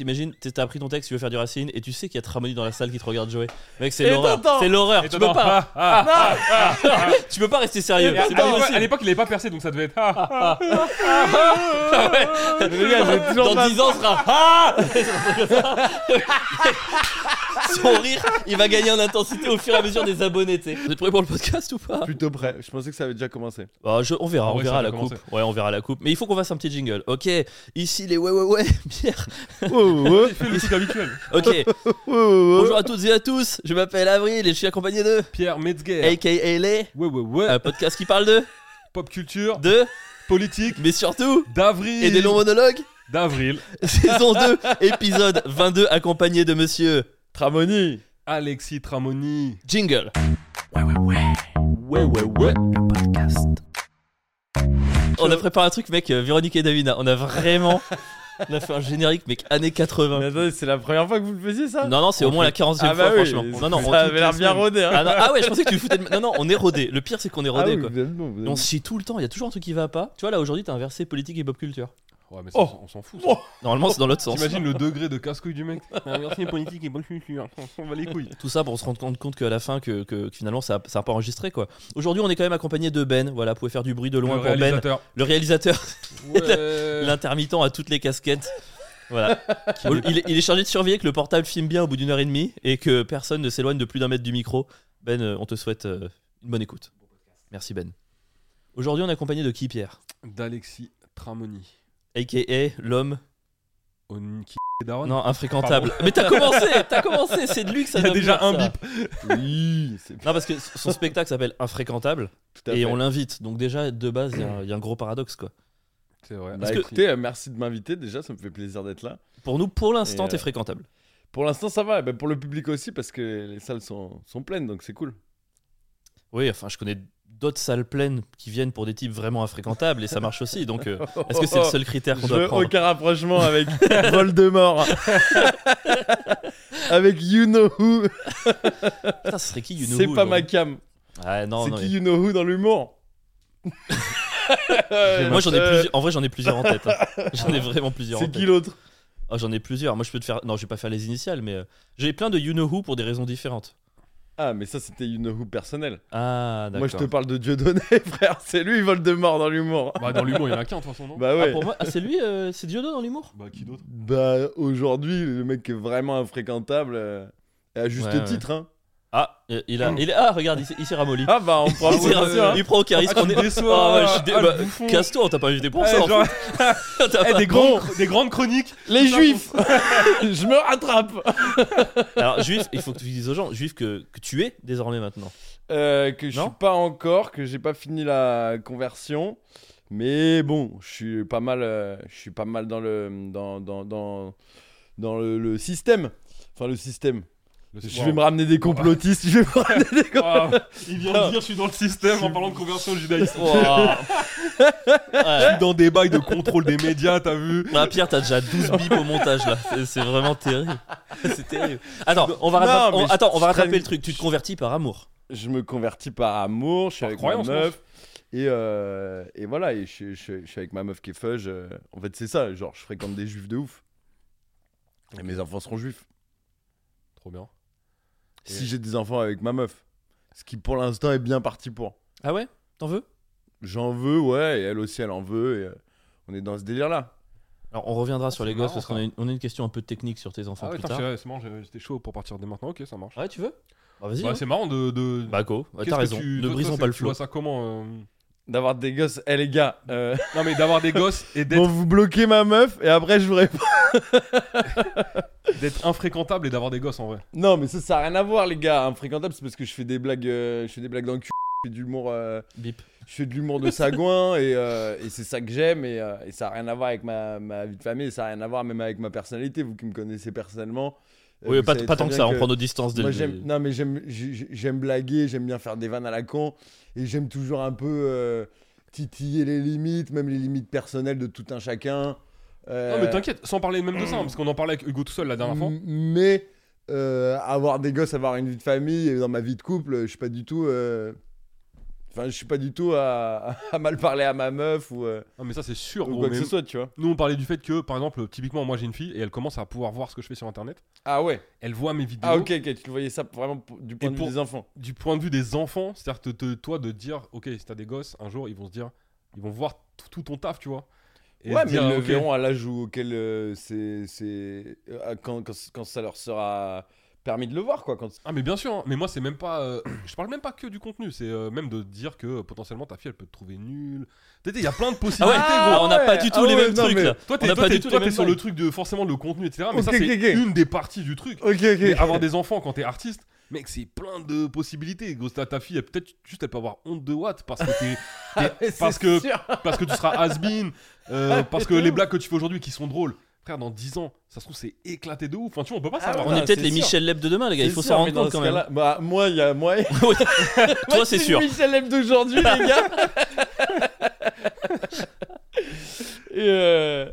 t'imagines, t'as appris ton texte, tu veux faire du Racine, et tu sais qu'il y a Tramoni dans la salle qui te regarde jouer. Mec, c'est l'horreur. C'est l'horreur. Tu peux pas. ah, ah, ah. Tu peux pas rester sérieux. À- l'époque- il avait pas percé, donc ça devait être. Dans pas- 10 ans, ce sera Son rire, il va gagner en intensité au fur et à mesure des abonnés, tu sais. Vous êtes prêts pour le podcast ou pas? Plutôt prêt. Je pensais que ça avait déjà commencé. Bah, je- On verra, Ah on ouais, verra la coupe. commencer. Ouais, on verra la coupe. Mais il faut qu'on fasse un petit jingle. Ok, ici les ouais ouais ouais, Pierre. Oh, ouais, Il fait le truc habituel. Ok, ouais, ouais, ouais. bonjour à toutes et à tous. Je m'appelle Avril et je suis accompagné de Pierre Metzger. AKA Les, Ouais, ouais, ouais. un podcast qui parle de, Pop culture, de, politique, mais surtout, d'avril. et des longs monologues. D'avril. Saison 2, épisode 22, accompagné de monsieur Tramoni. Alexis Tramoni. Jingle. Ouais, ouais, ouais. On a préparé un truc, mec, euh, Véronique et Davina. On a vraiment. On a fait un générique, mec, années 80. Mais attendez, c'est la première fois que vous le faisiez ça? Non, non, c'est au moins la 40 e Ah fois, bah oui, franchement. Non, non, on, ça avait l'air bien rodé. Hein. ah, non, ah ouais, je pensais que tu le foutais de... Non, non, on est rodé. Le pire, c'est qu'on est Ah rodé, oui, quoi. vous êtes bon, vous êtes Et on bon. se chie tout le temps, il y a toujours un truc qui va pas. Tu vois, là, aujourd'hui, t'as inversé politique et pop culture. Ouais, mais ça, Oh. on s'en fout. ça. Oh. Normalement, c'est dans l'autre sens. T'imagines le degré de casse-couille du mec Ah, Merci politique et bonne culture. On va les couilles. Tout ça pour se rendre compte, compte qu'à la fin, que, que- que finalement, ça n'a pas enregistré, quoi. Aujourd'hui, on est quand même accompagné de Ben. Voilà, vous pouvez faire du bruit de loin le pour Ben. réalisateur. Le réalisateur, Ouais. l'intermittent à toutes les casquettes. Voilà. il, est, il est chargé de surveiller que le portable filme bien au bout d'une heure et demie et que personne ne s'éloigne de plus d'un mètre du micro. Ben, euh, on te souhaite euh, une bonne écoute. Merci Ben. Aujourd'hui, on est accompagné de qui, Pierre? D'Alexis Tramoni. A.K.A. l'homme. Daron. Non, infréquentable. Mais t'as commencé, t'as commencé, c'est de lui que ça Il y a doit déjà un bip. Oui, Non, parce que son spectacle s'appelle Infréquentable tout à et fait. on l'invite. Donc, déjà, de base, il y a un- il y, a un gros paradoxe, quoi. C'est vrai. Bah que- écoutez, merci de m'inviter déjà, ça me fait plaisir d'être là. Pour nous, pour l'instant, t'es euh, fréquentable. Pour l'instant, ça va, et ben, pour le public aussi, parce que les salles sont, sont pleines, donc c'est cool. Oui, enfin, je connais d'autres salles pleines qui viennent pour des types vraiment infréquentables et ça marche aussi. Donc, euh, est-ce que c'est le seul critère qu'on Je doit prendre? aucun rapprochement avec Voldemort. avec You Know Who. Putain, ce serait qui you know C'est who, pas genre ma cam. Ah, non, c'est non. qui mais- You Know Who dans l'humour? Moi, j'en ai Euh, plusieurs. En vrai, j'en ai plusieurs en tête. hein. J'en ai vraiment plusieurs en C'est tête. qui l'autre? Ah, j'en ai plusieurs. Moi, je peux te faire. Non, je vais pas faire les initiales, mais euh, j'ai plein de you know who pour des raisons différentes. Ah, mais ça, c'était You Know Who personnel. Ah, d'accord. Moi, je te parle de Dieudonné, frère. C'est lui, Voldemort dans l'humour. Bah, dans l'humour, il y en a qu'un de toute façon, non Bah Ah, ouais. pour moi, ah, c'est lui, euh, c'est Diodo dans l'humour? Bah, qui d'autre? Bah aujourd'hui, le mec est vraiment infréquentable. euh, et à juste Ouais, ouais. titre, hein. Ah, euh, il a, il est, ah, regarde, il s'est- il ramolli. Ah bah on prend il, hein. il prend au charisme. Ah, on est- déçois. Ah, ouais, Ah, bah. Casse-toi, on t'a pas invité pour ça. en genre, eh, pas- des, grands, des grandes chroniques. Les juifs Je me rattrape Alors, juif, il faut que tu dises aux gens, juif, que, que tu es désormais maintenant. Euh, Que je suis pas encore, que j'ai pas fini la conversion. Mais bon, je suis pas mal, euh, je suis pas mal dans le, dans, dans, dans, dans le, le système. Enfin, le système. Le- Je Wow. vais me ramener des complotistes, je vais me ramener des complotistes. Wow. Il vient de dire je suis dans le système en parlant de conversion judaïste. Ouah. Je Ouais. suis dans des bails de contrôle des médias, t'as vu Ah, Pierre, t'as déjà 12 bips au montage là. C'est- vraiment terrible. C'est terrible. Attends, on va Non, rattraper, mais on- je- attends, on va je rattraper traîne- le truc. Tu te convertis par amour. Je me convertis par amour, je suis Par avec ma meuf. Et, euh, et voilà, et je, je- je suis avec ma meuf qui est fudge. euh, en fait, c'est ça, genre, je fréquente des juifs de ouf. Et mes enfants seront juifs. Trop bien. Si j'ai des enfants avec ma meuf. Ce qui pour l'instant est bien parti pour. Ah ouais? T'en veux? J'en veux, ouais, et elle aussi, elle en veut. Et, euh, on est dans ce délire-là. Alors, on reviendra sur les gosses parce qu'on a, une- on a une question un peu technique sur tes enfants Ah ouais, plus putain, tard. c'est c'est marrant, j'ai- j'étais chaud pour partir dès maintenant. Ok, ça marche. Ouais, tu veux? Bah, vas-y. Bah, hein. c'est marrant de. de... Bah, go. Qu'est-ce T'as que raison. tu- Ne toi, brisons toi, pas le Tu vois ça comment euh, D'avoir des gosses, eh les gars, euh, Non, mais d'avoir des gosses et d'être bon, vous bloquez ma meuf et après je vous réponds. d'être infréquentable et d'avoir des gosses en vrai. Non, mais ça, ça a rien à voir, les gars. Infréquentable, c'est parce que je fais des blagues, euh, je fais des blagues dans le cul. Je fais de l'humour, euh, Bip. je fais de l'humour de sagouin et, euh, et c'est ça que j'aime et, euh, et ça a rien à voir avec ma, ma vie de famille, et ça a rien à voir même avec ma personnalité. Vous qui me connaissez personnellement. Euh, Oui, pas, pas tant que ça. On prend nos distances dès Moi le non mais j'aime j'ai- j'aime blaguer, j'aime bien faire des vannes à la con et j'aime toujours un peu euh, titiller les limites, même les limites personnelles de tout un chacun. Euh, Non, mais t'inquiète, sans parler même de ça, hein, parce qu'on en parlait avec Hugo tout seul la dernière fois. Mais euh, avoir des gosses, avoir une vie de famille et dans ma vie de couple, je suis pas du tout euh, Enfin, je suis pas du tout à, à mal parler à ma meuf ou, euh, Ah, mais ça, c'est sûr, ou gros. quoi que mais ce soit, tu vois. Nous, on parlait du fait que, par exemple, typiquement, moi j'ai une fille et elle commence à pouvoir voir ce que je fais sur internet. Ah ouais. Elle voit mes vidéos. Ah ok, ok, tu le voyais ça vraiment du point de pour- vue des enfants. Du point de vue des enfants, c'est-à-dire que te- toi de dire, ok, si t'as des gosses, un jour ils vont se dire, ils vont voir tout, tout ton taf, tu vois. Et ouais, se mais dire, ils le ok, verront à l'âge où- auquel euh, c'est, c'est euh, quand, quand, quand ça leur sera permis de le voir, quoi. Quand... Ah mais bien sûr, hein. mais moi c'est même pas, euh, je parle même pas que du contenu, c'est euh, même de dire que euh, potentiellement ta fille elle peut te trouver nul. Tu il y a plein de Ah ouais, possibilités. ah, gros. on n'a pas du tout ah les ouais, mêmes non, trucs mais- là. Toi On t'es sur le truc de forcément le contenu etc. Mais ça c'est une des parties du truc. Ok, ok. Mais avoir des enfants quand t'es artiste, mec c'est plein de possibilités. Gros, ta, ta fille elle peut-être juste elle peut avoir honte de Watt parce que t'es parce que sûr. parce que tu seras has-been, euh, Ah, parce que les blagues que tu fais aujourd'hui qui sont drôles. Frère, dans 10 ans, ça se trouve, c'est éclaté de ouf. Enfin, tu vois, on peut pas Ah savoir. On est peut-être les. Michel Leb de demain, les gars. Il faut s'en rendre compte quand même. Bah, moi, il y a moi. Toi, c'est sûr. Michel Leb d'aujourd'hui, les gars. et, euh,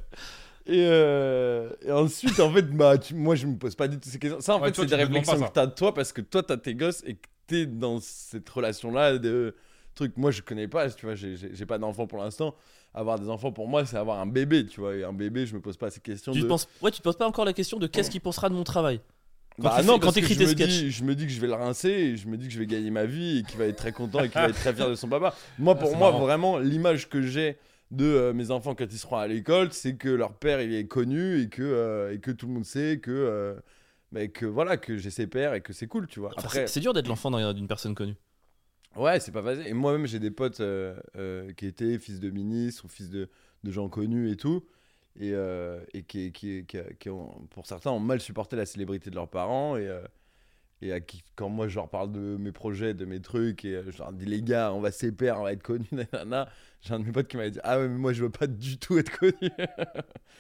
et, euh, et ensuite, en fait, bah, tu- moi, je me pose pas du tout ces questions. Ça, en Ouais, fait, c'est des réflexions que t'as de toi parce que toi, t'as tes gosses et que t'es dans cette relation-là de truc. Moi, je connais pas, tu vois, j'ai pas d'enfant pour l'instant. Avoir des enfants, pour moi, c'est avoir un bébé, tu vois. Et un bébé, je me pose pas ces questions. Tu de... penses, ouais, tu te poses pas encore la question de qu'est-ce qu'il pensera de mon travail. Quand Bah tu fais- non, quand parce que t'écris tes sketchs. dis- je me dis que je vais le rincer et je me dis que je vais gagner ma vie et qu'il va être très content et qu'il va être très fier de son papa. Moi, pour c'est moi, marrant. vraiment, l'image que j'ai de euh, mes enfants quand ils seront à l'école, c'est que leur père il est connu et que, euh, et que tout le monde sait que, euh, mais que voilà, que j'ai ses pères et que c'est cool, tu vois. Après, c'est- c'est dur d'être l'enfant d'un- d'une personne connue. Ouais, c'est pas facile. Et moi-même, j'ai des potes euh, euh, qui étaient fils de ministres ou fils de, de gens connus et tout. Et, euh, et qui, qui, qui, qui ont, pour certains, ont mal supporté la célébrité de leurs parents. Et, et à qui, quand moi, je leur parle de mes projets, de mes trucs, et je leur dis, les gars, on va s'épaire, on va être connus, nanana. J'ai un de mes potes qui m'avait dit, ah ouais, mais moi, je veux pas du tout être connu.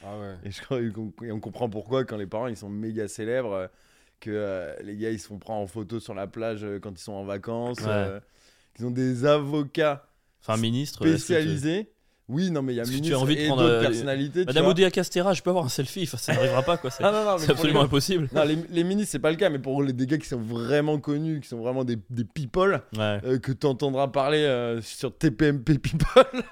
Ah ouais. Et, je et on comprend pourquoi quand les parents ils sont méga célèbres, que euh, les gars ils se font prendre en photo sur la plage euh, quand ils sont en vacances, Ouais. euh, qu'ils ont des avocats Enfin, ministre. que spécialisés. Oui, non, mais il y a que tu as ministre envie de et prendre, d'autres euh, personnalités. Madame. Odea Castera, je peux avoir un selfie. Enfin, ça n'arrivera pas, quoi. C'est Ah non, non, absolument les- impossible. Non, les, les ministres, c'est pas le cas, mais pour les, des gars qui sont vraiment connus, qui sont vraiment des, des people, Ouais. euh, que tu entendras parler euh, sur TPMP People.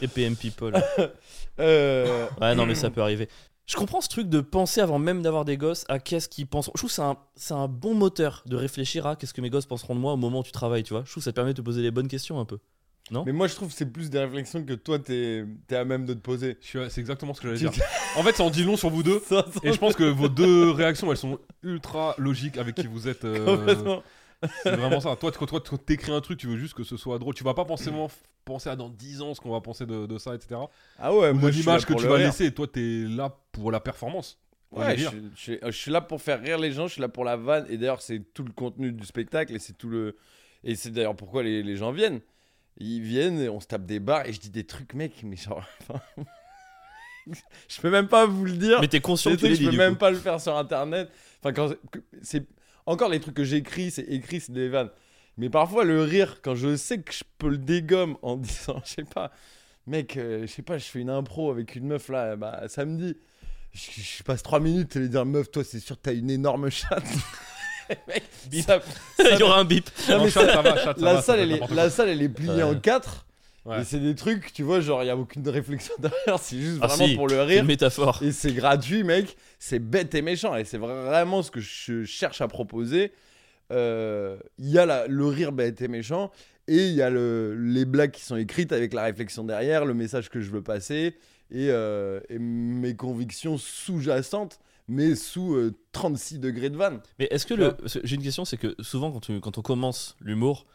TPM people. euh, Ouais, non, mais ça peut arriver. Je comprends ce truc de penser avant même d'avoir des gosses à qu'est-ce qu'ils pensent. Je trouve que c'est un, c'est un bon moteur de réfléchir à qu'est-ce que mes gosses penseront de moi au moment où tu travailles, tu vois. Je trouve que ça te permet de te poser les bonnes questions un peu. Mais moi, je trouve que c'est plus des réflexions que toi, t'es es à même de te poser. Je suis- C'est exactement ce que j'allais dire. En fait, ça en dit long sur vous deux. Ça, ça- Et je pense que vos deux réactions, elles sont ultra logiques avec qui vous êtes. euh, complètement. C'est vraiment ça. Toi, quand toi, t'écris un truc, tu veux juste que ce soit drôle. Tu vas pas forcément penser à dans 10 ans ce qu'on va penser de, de ça, etc. Ah ouais, Ou moi, l'image que tu vas rire. laisser. Toi, t'es là pour la performance. Ouais, je, suis- je suis- je suis là pour faire rire les gens, je suis là pour la vanne, et d'ailleurs c'est tout le contenu du spectacle, et c'est tout le, et c'est d'ailleurs pourquoi les, les gens viennent. Ils viennent, et on se tape des barres, et je dis des trucs, mec, mais genre, je peux même pas vous le dire. Mais t'es conscient que tu les trucs, je peux du même coup. pas le faire sur internet. Enfin, quand c'est encore les trucs que j'écris, c'est écrit, c'est des vannes. Mais parfois le rire, quand je sais que je peux le dégomme en disant, je sais pas, mec, euh, je sais pas, je fais une impro avec une meuf là, bah samedi. Je, je passe 3 minutes et lui dire meuf toi c'est sûr t'as une énorme chatte. Mec, ça- Il y aura un bip. non, mais ça- va, la va, salle elle est, n'importe la salle elle est pliée Ouais. en 4 Ouais. et c'est des trucs tu vois genre il y a aucune réflexion derrière c'est juste Ah, vraiment si, pour le C'est rire une métaphore. et c'est gratuit, mec. C'est bête et méchant. Et c'est vraiment ce que je cherche à proposer. Euh, Il y a la- le rire bête et méchant. Et il y a le, les blagues qui sont écrites avec la réflexion derrière, le message que je veux passer. Et, euh, et mes convictions sous-jacentes, mais sous euh, 36 degrés de vanne. Mais est-ce que le. J'ai une question, c'est que souvent quand, tu- quand on commence l'humour,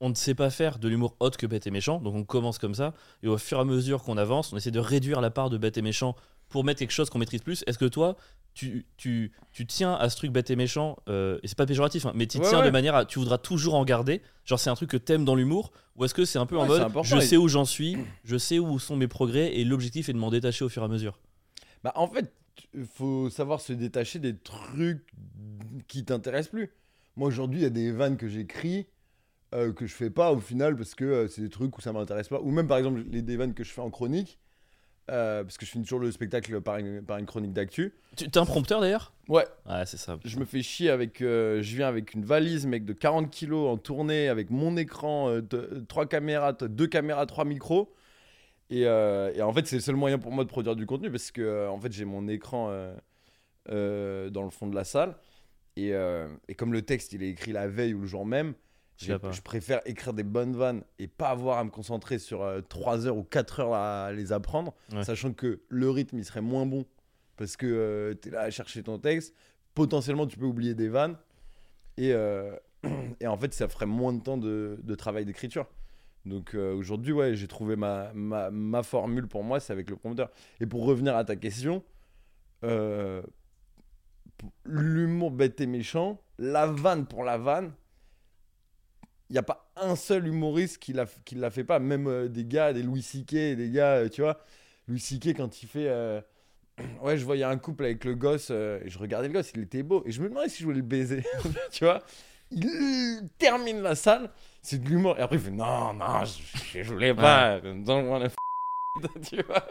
on ne sait pas faire de l'humour autre que bête et méchant. Donc on commence comme ça. Et au fur et à mesure qu'on avance, on essaie de réduire la part de bête et méchant pour mettre quelque chose qu'on maîtrise plus. Est-ce que toi, tu, tu, tu tiens à ce truc bête et méchant, euh, et c'est pas péjoratif, hein, mais tu Ouais, tiens ouais. de manière à. Tu voudras toujours en garder Genre c'est un truc que t'aimes dans l'humour Ou est-ce que c'est un peu en Ouais, mode je sais où j'en suis, je sais où sont mes progrès, et l'objectif est de m'en détacher au fur et à mesure? Bah, en fait, il faut savoir se détacher des trucs qui t'intéressent plus. Moi, aujourd'hui, il y a des vannes que j'écris euh, que je fais pas au final parce que euh, c'est des trucs où ça m'intéresse pas. Ou même, par exemple, les des vannes que je fais en chronique. euh, parce que je finis toujours le spectacle par une, par une chronique d'actu. Tu t'es un prompteur d'ailleurs? Ouais, Ouais, c'est ça. je me fais chier avec. je viens avec une valise, mec, de 40 kilos en tournée, avec mon écran, de- trois caméras, deux caméras, trois micros. Et, et en fait, c'est le seul moyen pour moi de produire du contenu parce que, en fait, j'ai mon écran dans le fond de la salle. Et, et comme le texte, il est écrit la veille ou le jour même, Je préfère écrire des bonnes vannes et pas avoir à me concentrer sur 3 heures ou 4 heures à les apprendre, Ouais. sachant que le rythme, il serait moins bon parce que tu es là à chercher ton texte. Potentiellement, tu peux oublier des vannes. Et, euh, et en fait, ça ferait moins de temps de, de travail d'écriture. Donc euh, aujourd'hui, ouais, j'ai trouvé ma, ma, ma formule pour moi, c'est avec le prompteur. Et pour revenir à ta question, euh, l'humour bête et méchant, la vanne pour la vanne, il n'y a pas un seul humoriste qui qui la fait pas. Même euh, des gars, des Louis C.K., des gars, euh, tu vois. Louis C.K., quand il fait. euh, ouais, je voyais un couple avec le gosse, et je regardais le gosse, il était beau. Et je me demandais si je voulais le baiser. tu vois Il termine la salle, c'est de l'humour. Et après, il fait Non, non, je, je voulais pas. Don't wanna f- tu vois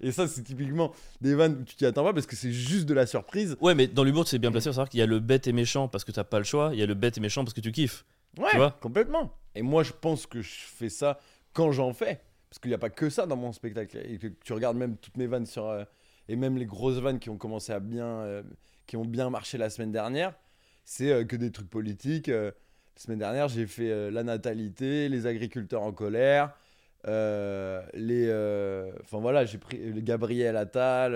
Et ça, c'est typiquement des vannes où tu t'y attends pas parce que c'est juste de la surprise. Ouais, mais dans l'humour, c'est bien placé. à savoir qu'il y a le bête et méchant parce que t'as pas le choix. Il y a le bête et méchant parce que tu kiffes. Ouais, Tu vois complètement. Et moi, je pense que je fais ça quand j'en fais. Parce qu'il n'y a pas que ça dans mon spectacle. Et que tu regardes même toutes mes vannes sur. euh, et même les grosses vannes qui ont commencé à bien. euh, qui ont bien marché la semaine dernière, c'est euh, que des trucs politiques. la semaine dernière, j'ai fait la natalité, les agriculteurs en colère. les enfin voilà j'ai pris Gabriel Attal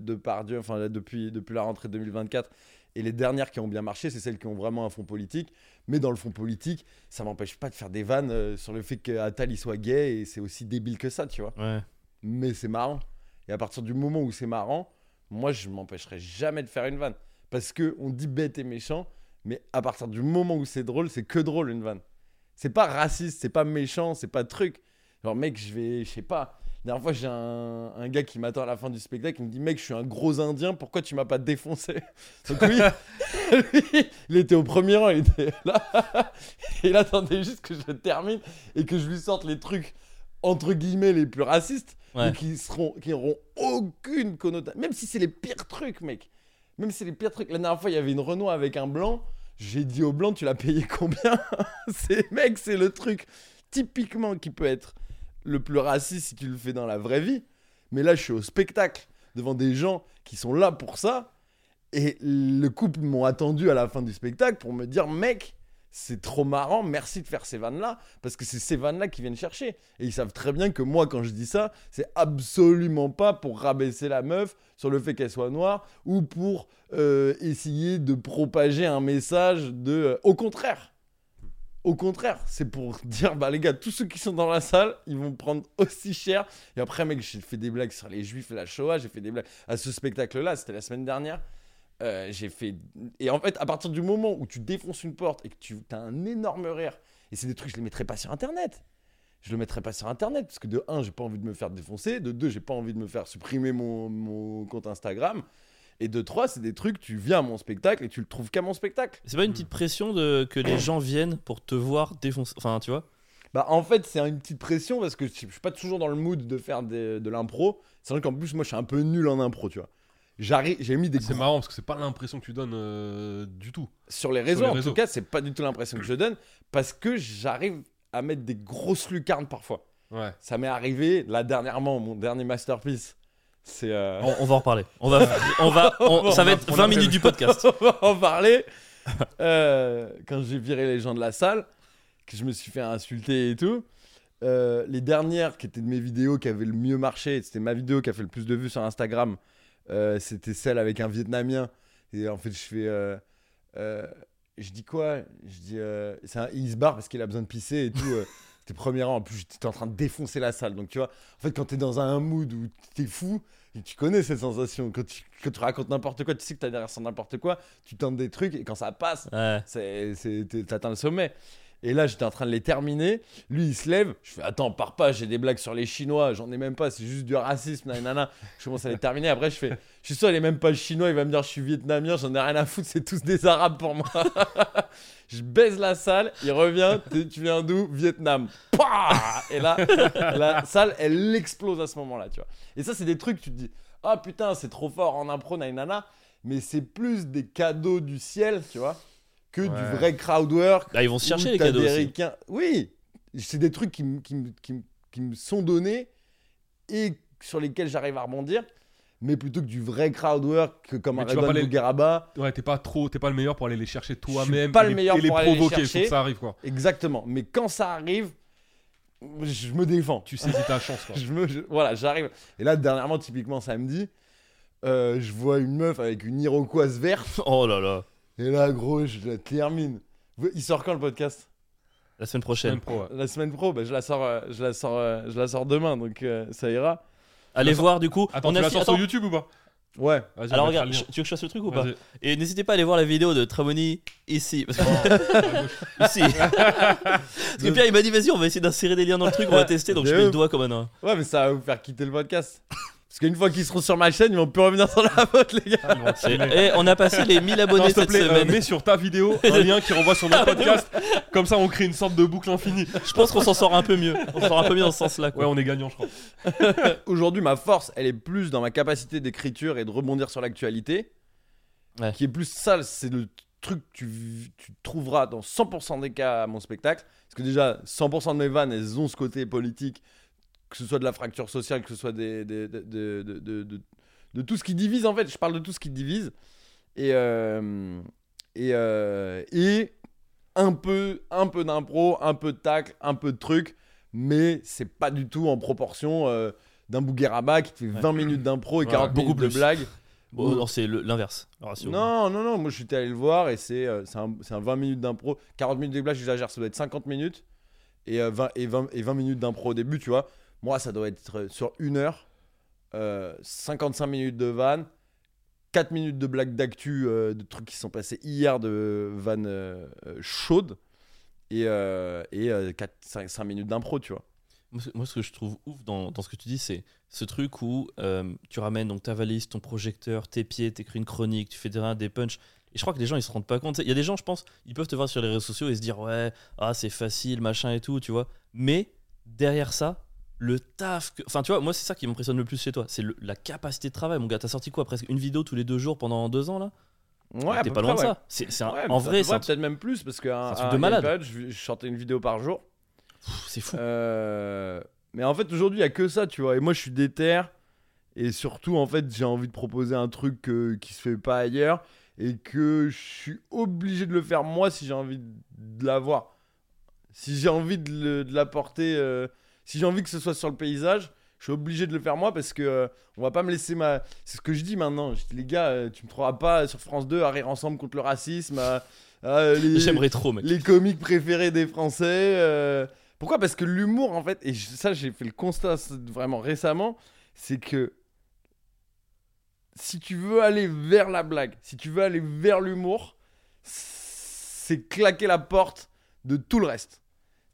Depardieu enfin depuis depuis la rentrée 2024 et les dernières qui ont bien marché c'est celles qui ont vraiment un fond politique mais dans le fond politique, ça m'empêche pas de faire des vannes euh, sur le fait qu'Atal il soit gay et c'est aussi débile que ça, tu vois. Ouais. Mais c'est marrant. Et à partir du moment où c'est marrant, moi je m'empêcherai jamais de faire une vanne. Parce que on dit bête et méchant, mais à partir du moment où c'est drôle, c'est que drôle une vanne. C'est pas raciste, c'est pas méchant, c'est pas truc. Genre mec, je vais, je sais pas. La dernière fois, j'ai un, un gars qui m'attend à la fin du spectacle, il me dit mec, je suis un gros indien, pourquoi tu m'as pas défoncé Donc oui, lui, il était au premier rang, il était là. Et il attendait juste que je termine et que je lui sorte les trucs entre guillemets les plus racistes, Ouais. qui seront, qui n'auront aucune connotation. Même si c'est les pires trucs, mec. Même si c'est les pires trucs. La dernière fois, il y avait une Renault avec un blanc. J'ai dit au blanc, tu l'as payé combien C'est mec, c'est le truc typiquement qui peut être le plus raciste si tu le fais dans la vraie vie. Mais là, je suis au spectacle devant des gens qui sont là pour ça. Et le couple m'ont attendu à la fin du spectacle pour me dire, mec, c'est trop marrant, merci de faire ces vannes-là, parce que c'est ces vannes-là qui viennent chercher. Et ils savent très bien que moi, quand je dis ça, c'est absolument pas pour rabaisser la meuf sur le fait qu'elle soit noire ou pour euh, essayer de propager un message de... euh, au contraire. Au contraire, c'est pour dire, bah les gars, tous ceux qui sont dans la salle, ils vont prendre aussi cher. Et après, mec, j'ai fait des blagues sur les juifs et la Shoah, j'ai fait des blagues à ce spectacle-là, c'était la semaine dernière. Euh, j'ai fait. Et en fait, à partir du moment où tu défonces une porte et que tu as un énorme rire, et c'est des trucs, je les mettrais pas sur internet. Je le mettrais pas sur internet parce que de un, j'ai pas envie de me faire défoncer, de deux, j'ai pas envie de me faire supprimer mon, mon compte Instagram, et de trois, c'est des trucs, tu viens à mon spectacle et tu le trouves qu'à mon spectacle. C'est pas une petite pression de que les gens viennent pour te voir défoncer. Enfin, tu vois? Bah en fait c'est une petite pression parce que je suis pas toujours dans le mood de faire des- de l'impro. C'est vrai qu'en plus moi je suis un peu nul en impro, tu vois. J'arrive, j'ai mis des C'est marrant parce que c'est pas l'impression que tu donnes euh, du tout. sur les réseaux les en réseaux. tout cas, c'est pas du tout l'impression que je donne parce que j'arrive à mettre des grosses lucarnes parfois. Ouais. Ça m'est arrivé là dernièrement mon dernier masterpiece. C'est euh, on, on va en reparler. On va, on va, on- ça va être on 20 a minutes du podcast. on va en parler. Euh, quand j'ai viré les gens de la salle, que je me suis fait insulter et tout. euh, les dernières qui étaient de mes vidéos qui avaient le mieux marché, c'était ma vidéo qui a fait le plus de vues sur Instagram. euh, c'était celle avec un Vietnamien. Et en fait, je fais. euh, je dis quoi? Je dis. un- il se barre parce qu'il a besoin de pisser et tout. premier rang. En plus, j'étais en train de défoncer la salle. Donc, tu vois, en fait, quand t'es dans un mood où t'es fou, tu connais cette sensation. Quand tu, quand tu racontes n'importe quoi, tu sais que t'as derrière ça n'importe quoi, tu tentes des trucs et quand ça passe, Ouais. c'est, t'atteins le sommet. Et là, j'étais en train de les terminer. Lui, il se lève. Je fais Attends, pars pas, j'ai des blagues sur les Chinois. J'en ai même pas, c'est juste du racisme. Je commence à les terminer. Après, je fais Je suis sûr, il est même pas chinois. Il va me dire Je suis vietnamien. J'en ai rien à foutre. C'est tous des arabes pour moi. je baise la salle. Il revient Tu viens d'où? Vietnam. Et là, la salle, elle explose à ce moment-là. tu vois. Et ça, c'est des trucs, tu te dis Ah putain, c'est trop fort en impro, nanana. Mais c'est plus des cadeaux du ciel, tu vois, que du vrai crowd work. Là, ils vont se chercher les cadeaux des aussi. ricains- Oui, c'est des trucs qui, me- qui, me- qui, me- qui me sont donnés et sur lesquels j'arrive à rebondir. Mais plutôt que du vrai crowd work, que comme Mais un Redon les- Bougueraba. Ouais, t'es pas trop, t'es pas le meilleur pour aller les chercher toi-même. pas et le les- meilleur les pour aller les provoquer. Faut chercher. que ça arrive quoi. Exactement. Mais quand ça arrive, je me défends. Tu saisis ta chance quoi. Je me, je- voilà, j'arrive. Et là, dernièrement, typiquement samedi, euh, je vois une meuf avec une iroquoise verte. Oh là là. Et là, gros, je la termine. Il sort quand le podcast? La semaine prochaine. Pro, ouais. La semaine pro, bah, je la sors, euh, je la sors, euh, je la sors demain, donc euh, ça ira. Allez voir du coup. Attends, on tu a la fi- sors sur attends. YouTube ou pas? Ouais. Vas-y, Alors on regarde, le lien. tu veux que je fasse le truc ou pas? Vas-y. Et n'hésitez pas à aller voir la vidéo de Tramoni ici. Parce que, Oh, à gauche. ici. Parce que Pierre il m'a dit vas-y on va essayer d'insérer des liens dans le truc, on va tester. Donc je mets le doigt comme un nain. Ouais, mais ça va vous faire quitter le podcast. Parce qu'une fois qu'ils seront sur ma chaîne, ils vont plus revenir sur la vôtre, les gars. Ah, vont C'est-. Eh, on a passé les 1000 Non, abonnés s'il te cette plaît, euh, semaine. mets sur ta vidéo un lien qui renvoie sur notre podcast. Comme ça, on crée une sorte de boucle infinie. Je pense qu'on s'en sort un peu mieux. On s'en sort un peu mieux dans ce sens-là. Ouais, Quoi. on est gagnant, je crois. Aujourd'hui, ma force, elle est plus dans ma capacité d'écriture et de rebondir sur l'actualité. Ouais. Qui est plus ça, c'est le truc que tu, tu trouveras dans 100% des cas à mon spectacle. Parce que déjà, 100% de mes vannes, elles ont ce côté politique, que ce soit de la fracture sociale, que ce soit des, des- de, de, de- de- de- de tout ce qui divise, en fait. Je parle de tout ce qui divise. Et, euh, et, euh, et un peu, un peu d'impro, un peu de tacle, un peu de truc, mais c'est pas du tout en proportion euh, d'un Bougueraba qui fait 20 minutes d'impro et Ouais, 40 beaucoup minutes de blagues. Bon, non, c'est l'inverse. Non, non, non, moi je suis allé le voir et c'est euh, un, un 20 minutes d'impro. 40 minutes de blagues, j'exagère, ça doit être 50 minutes et, euh, 20, et, 20, et 20 minutes d'impro au début, tu vois. Moi, ça doit être euh, sur une heure, euh, 55 minutes de vannes, 4 minutes de blagues d'actu, euh, de trucs qui sont passés hier de vannes euh, euh, chaudes et, euh, et 4, 5, 5 minutes d'impro, tu vois. Moi, ce- que je trouve ouf dans, dans ce que tu dis, c'est ce truc où euh, tu ramènes donc ta valise, ton projecteur, tes pieds, t'écris une chronique, tu fais des, des punchs. Et je crois que les gens ils se rendent pas compte. Il y a des gens, je pense, ils peuvent te voir sur les réseaux sociaux et se dire ouais, ah c'est facile, machin et tout, tu vois. Mais derrière ça, le taf. que- Enfin, tu vois, moi c'est ça qui m'impressionne le plus chez toi, c'est le- la capacité de travail, mon gars. T'as sorti quoi, presque une vidéo tous les deux jours pendant deux ans là? Ouais, T'es pas loin de ça. C'est en ça vrai, un- peut-être même plus parce qu'à un truc de malade. je, sortais une vidéo par jour. c'est fou. Euh, mais en fait, aujourd'hui, il n'y a que ça, tu vois. Et moi, je suis déter. Et surtout, en fait, j'ai envie de proposer un truc euh, qui se fait pas ailleurs. Et que je suis obligé de le faire moi si j'ai envie de l'avoir. Si j'ai envie de l'apporter. Euh, si j'ai envie que ce soit sur le paysage, je suis obligé de le faire moi parce que euh, on va pas me laisser ma. C'est ce que je dis maintenant. Je dis, les gars, euh, tu me trouveras pas sur France 2 à rire ensemble contre le racisme. à- à les- J'aimerais trop, mec. les comiques préférés des Français. euh, Pourquoi? Parce que l'humour, en fait, et ça, j'ai fait le constat vraiment récemment, c'est que si tu veux aller vers la blague, si tu veux aller vers l'humour, c'est claquer la porte de tout le reste.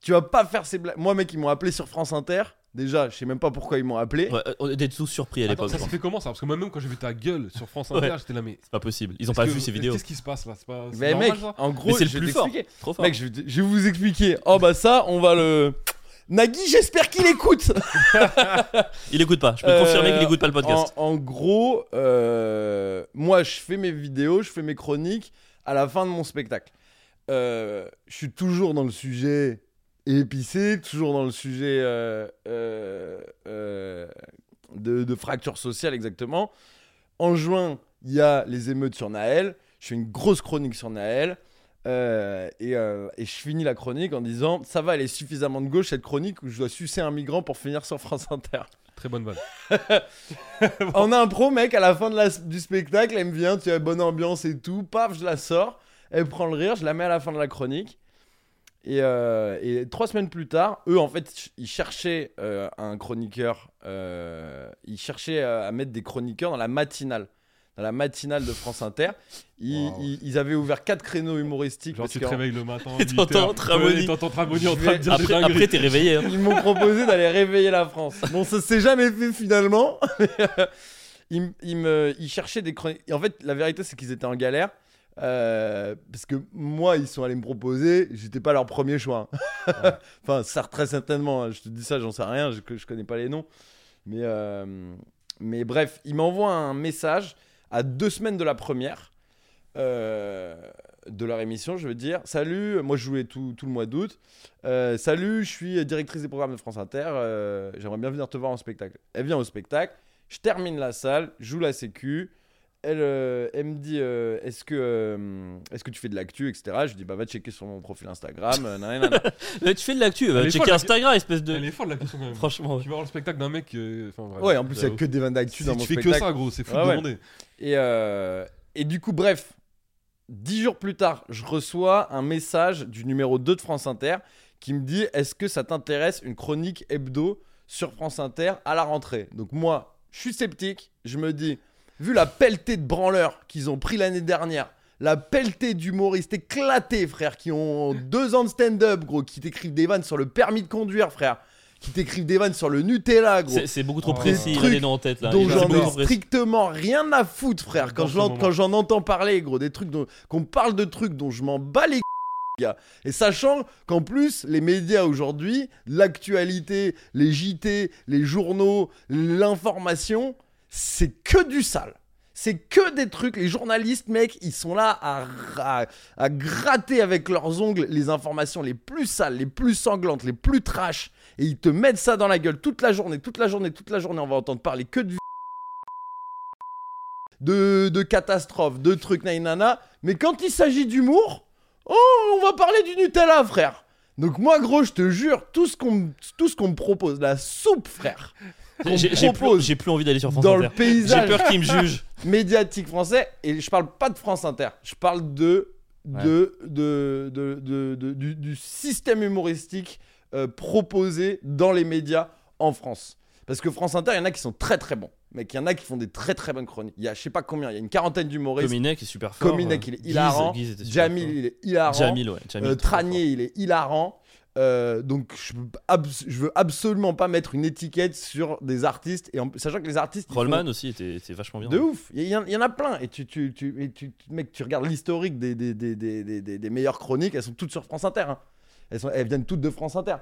Tu vas pas faire ces blagues. Moi, mec, ils m'ont appelé sur France Inter. Déjà, je sais même pas pourquoi ils m'ont appelé. Ouais, on était tous surpris à l'époque. ça s'est fait comment ça? Parce que moi-même, quand j'ai vu ta gueule sur France Inter, Ouais. j'étais là, mais. C'est pas possible. Ils ont pas que- vu ces vidéos. Qu'est-ce qui se passe là? C'est pas. Mais normal, mec, ça? en gros, Mais c'est le je vais plus fort. Trop fort. Mec, je vais, je vais vous expliquer. Oh bah ça, on va le. Nagui, j'espère qu'il écoute. Il écoute pas. Je peux Euh, confirmer qu'il écoute pas le podcast. En, en gros, euh, moi, je fais mes vidéos, je fais mes chroniques à la fin de mon spectacle. Euh, je suis toujours dans le sujet épicé, toujours dans le sujet euh, euh, euh, de, de fracture sociale, exactement. En juin, il y a les émeutes sur Naël. Je fais une grosse chronique sur Naël. Euh, et, euh, et je finis la chronique en disant Ça va, elle est suffisamment de gauche cette chronique où je dois sucer un migrant pour finir sur France Inter. Très bonne vanne. En impro, mec, à la fin de la- du spectacle, elle me vient, tu as bonne ambiance et tout, paf, je la sors, elle prend le rire, je la mets à la fin de la chronique. Et, euh, et trois semaines plus tard, eux, en fait, ils cherchaient euh, un chroniqueur, euh, ils cherchaient à mettre des chroniqueurs dans la matinale. dans la matinale de France Inter. Ils, Wow. ils- ils avaient ouvert quatre créneaux humoristiques. Genre, parce tu te réveilles le matin. Et 8 t'entends. Tramoni. Ouais, T'entends Tramoni en train de dire des Après, dingueries. après t'es réveillé. hein. Ils m'ont proposé d'aller réveiller la France. Bon, ça s'est jamais fait finalement. ils, ils me, ils cherchaient des chroniques. Et en fait, la vérité, c'est qu'ils étaient en galère. Euh, parce que moi, ils sont allés me proposer, j'étais pas leur premier choix. enfin, ça très certainement. hein. Je te dis ça, j'en sais rien, je, je connais pas les noms. Mais, euh, mais bref, ils m'envoient un message à deux semaines de la première euh, de leur émission. Je veux dire, salut, moi je jouais tout, tout le mois d'août. Salut, je suis directrice des programmes de France Inter. J'aimerais bien venir te voir en spectacle. Elle vient au spectacle. Je termine la salle, je joue la sécu. Elle, euh, elle me dit euh, est-ce que, euh, est-ce que tu fais de l'actu, etc. Je lui dis bah va checker sur mon profil Instagram. euh, nanana. Mais tu fais de l'actu, va checker Instagram, espèce de. Elle est folle la question quand même. Franchement, ouais. Tu vas voir le spectacle d'un mec. euh, bref. ouais, en plus il y a que des vannes d'actu Si dans tu mon fais que ça, gros, c'est fou de ouais. demander. Et, euh, et du coup, bref, dix jours plus tard, je reçois un message du numéro 2 de France Inter qui me dit Est-ce que ça t'intéresse une chronique hebdo sur France Inter à la rentrée? Donc, moi, je suis sceptique. Je me dis Vu la pelletée de branleurs qu'ils ont pris l'année dernière, la pelletée d'humoristes éclatés, frère, qui ont deux ans de stand-up, gros, qui t'écrivent des vannes sur le permis de conduire, frère, qui t'écrivent des vannes sur le Nutella, gros C'est c'est beaucoup trop Oh. précis, il a des noms en tête là. dont j'en ai strictement rien à foutre, frère. Quand j'en entends parler, gros, des trucs dont, qu'on parle de trucs dont je m'en bats les gars. Et sachant qu'en plus, les médias aujourd'hui, l'actualité, les JT, les journaux, l'information, c'est que du sale. C'est que des trucs. Les journalistes, mec, ils sont là à, gratter avec leurs ongles les informations les plus sales, les plus sanglantes, les plus trash. Et ils te mettent ça dans la gueule toute la journée, toute la journée, toute la journée. On va entendre parler que de de, de catastrophes, de trucs, naïnana. Mais quand il s'agit d'humour, oh, on va parler du Nutella, frère. Donc moi, gros, je te jure, tout ce qu'on me- propose, la soupe, frère, J'ai j'ai plus, j'ai plus envie d'aller sur France dans Inter. le J'ai paysage peur qu'ils me jugent. médiatique français, et je parle pas de France Inter, je parle de, de, de, de- de- de- du, du système humoristique euh, proposé dans les médias en France. Parce que France Inter, il y en a qui sont très très bons. Mec, il y en a qui font des très très bonnes chroniques. Il y a je sais pas combien, il y a une quarantaine d'humoristes. Cominec est super fort. Cominec, euh, il est hilarant. Jamil, fort. il est hilarant. Jamil, ouais. Jamil Euh, Tranier, il est hilarant. Euh, donc, je, veux je veux absolument pas mettre une étiquette sur des artistes. Et en- sachant que les artistes. font- Rollman aussi était, était vachement bien. de ouf, il y, en- il y en a plein. Et tu, tu, tu, et tu- mec, tu regardes l'historique des, des, des, des, des- des- des meilleures chroniques, elles sont toutes sur France Inter. hein. Elles, sont, elles viennent toutes de France Inter.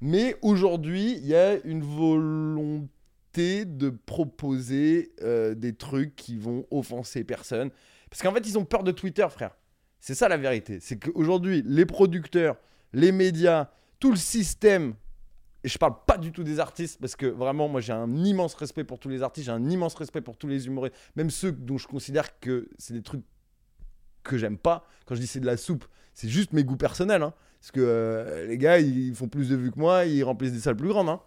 Mais aujourd'hui, il y a une volonté de proposer euh, des trucs qui vont offenser personne. Parce qu'en fait, ils ont peur de Twitter, frère. C'est ça la vérité. C'est qu'aujourd'hui, les producteurs, les médias, tout le système et je parle pas du tout des artistes parce que vraiment moi j'ai un immense respect pour tous les artistes, j'ai un immense respect pour tous les humoristes, même ceux dont je considère que c'est des trucs que j'aime pas. Quand je dis c'est de la soupe, c'est juste mes goûts personnels. hein. Parce que euh, les gars ils font plus de vues que moi, ils remplissent des salles plus grandes. hein.